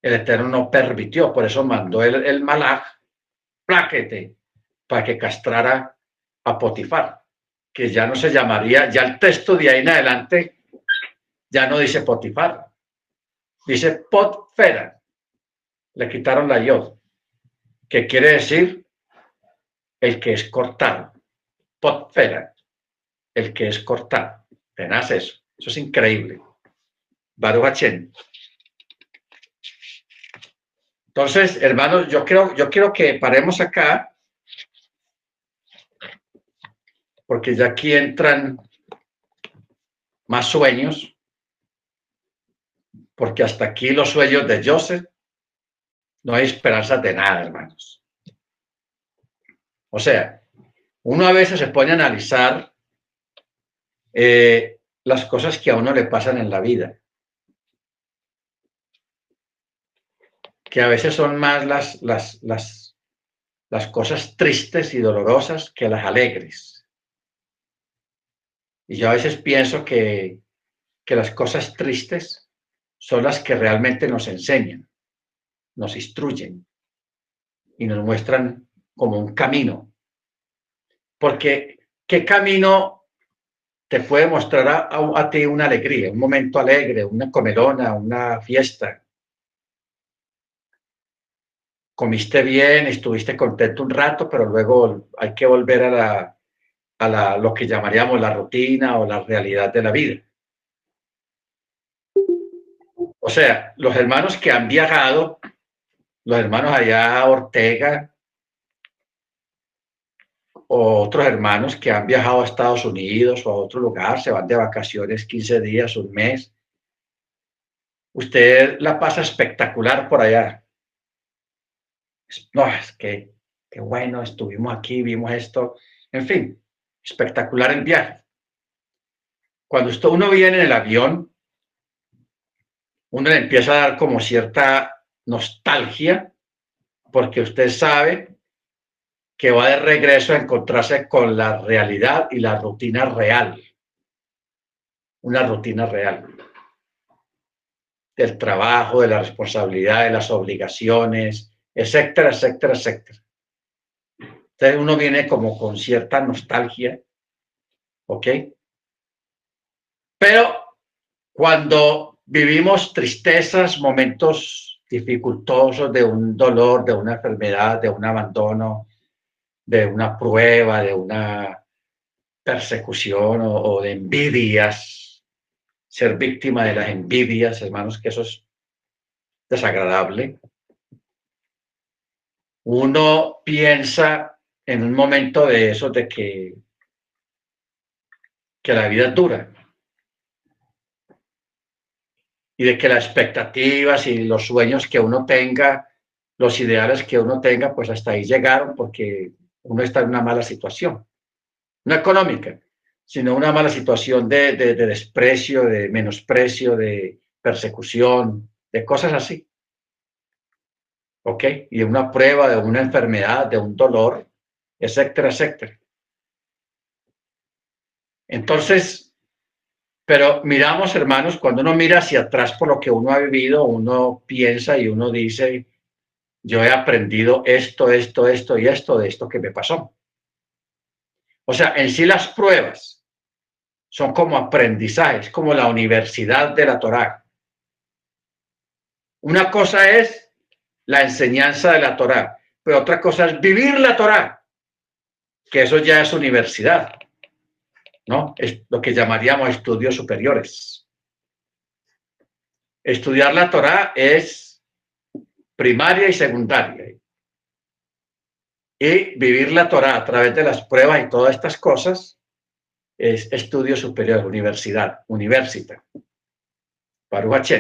El Eterno no permitió, por eso mandó el, el malaj, plaquete, para que castrara a Potifar, que ya no se llamaría, ya el texto de ahí en adelante ya no dice Potifar, dice Potfera. Le quitaron la yod que quiere decir el que es cortado. Potfera, el que es cortado. Tenaz eso. Eso es increíble. Baruch Entonces, hermanos, yo creo, yo quiero que paremos acá, porque ya aquí entran más sueños, porque hasta aquí los sueños de Joseph no hay esperanza de nada, hermanos. O sea, uno a veces se pone a analizar eh, las cosas que a uno le pasan en la vida. Que a veces son más las, las, las, las cosas tristes y dolorosas que las alegres. Y yo a veces pienso que, que las cosas tristes son las que realmente nos enseñan nos instruyen y nos muestran como un camino. Porque, ¿qué camino te puede mostrar a, ti una alegría, un momento alegre, una comelona, una fiesta? Comiste bien, estuviste contento un rato, pero luego hay que volver a, la, a la, lo que llamaríamos la rutina o la realidad de la vida. O sea, los hermanos que han viajado los hermanos allá Ortega o otros hermanos que han viajado a Estados Unidos o a otro lugar, se van de vacaciones 15 días, un mes. Usted la pasa espectacular por allá. No, es que qué bueno, estuvimos aquí, vimos esto. En fin, espectacular el viaje. Cuando usted, uno viene en el avión, uno le empieza a dar como cierta nostalgia, porque usted sabe que va de regreso a encontrarse con la realidad y la rutina real. Una rutina real. Del trabajo, de la responsabilidad, de las obligaciones, etcétera, etcétera, etcétera. Entonces uno viene como con cierta nostalgia, ¿ok? Pero cuando vivimos tristezas, momentos dificultosos de un dolor, de una enfermedad, de un abandono, de una prueba, de una persecución o, de envidias, ser víctima de las envidias, hermanos, que eso es desagradable. Uno piensa en un momento de eso, de que, que la vida es dura y de que las expectativas y los sueños que uno tenga, los ideales que uno tenga, pues hasta ahí llegaron porque uno está en una mala situación, no económica, sino una mala situación de, de, desprecio, de menosprecio, de persecución, de cosas así. ¿Ok? Y de una prueba, de una enfermedad, de un dolor, etcétera, etcétera. Entonces, pero miramos, hermanos, cuando uno mira hacia atrás por lo que uno ha vivido, uno piensa y uno dice, yo he aprendido esto, esto, esto y esto de esto que me pasó. O sea, en sí las pruebas son como aprendizajes, como la universidad de la Torá. Una cosa es la enseñanza de la Torá, pero otra cosa es vivir la Torá, que eso ya es universidad. ¿No? Es lo que llamaríamos estudios superiores. Estudiar la Torah es primaria y secundaria. Y vivir la Torah a través de las pruebas y todas estas cosas es estudio superior, universidad, universita. Baruch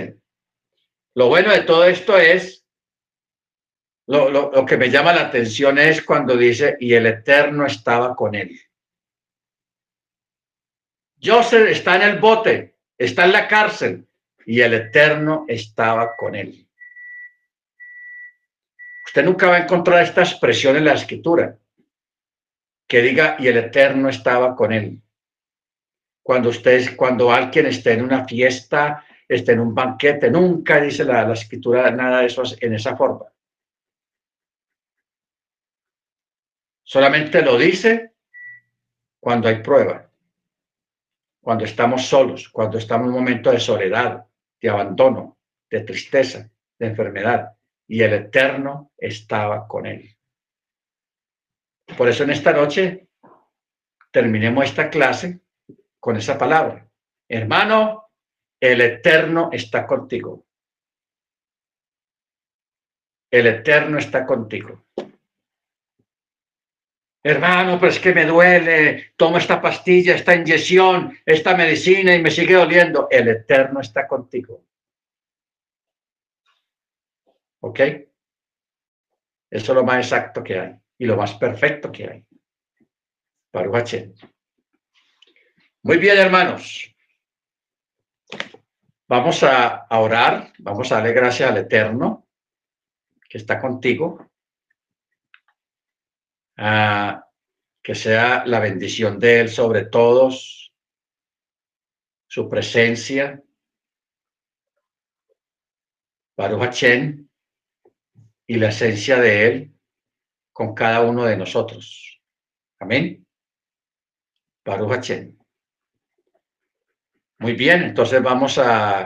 Lo bueno de todo esto es, lo, lo que me llama la atención es cuando dice, y el Eterno estaba con él. Joseph está en el bote, está en la cárcel y el Eterno estaba con él. Usted nunca va a encontrar esta expresión en la escritura que diga y el Eterno estaba con él. Cuando usted, cuando alguien esté en una fiesta, esté en un banquete, nunca dice la, la escritura nada de eso en esa forma. Solamente lo dice cuando hay prueba cuando estamos solos, cuando estamos en un momento de soledad, de abandono, de tristeza, de enfermedad, y el Eterno estaba con él. Por eso en esta noche terminemos esta clase con esa palabra. Hermano, el Eterno está contigo. El Eterno está contigo hermano, pero es que me duele, tomo esta pastilla, esta inyección, esta medicina y me sigue doliendo. El Eterno está contigo. ¿Ok? Eso es lo más exacto que hay y lo más perfecto que hay. Baruch Muy bien, hermanos. Vamos a, orar, vamos a darle gracias al Eterno que está contigo que sea la bendición de Él sobre todos, su presencia, Baruch Hachem, y la esencia de Él con cada uno de nosotros. Amén. Baruch Hachem. Muy bien, entonces vamos a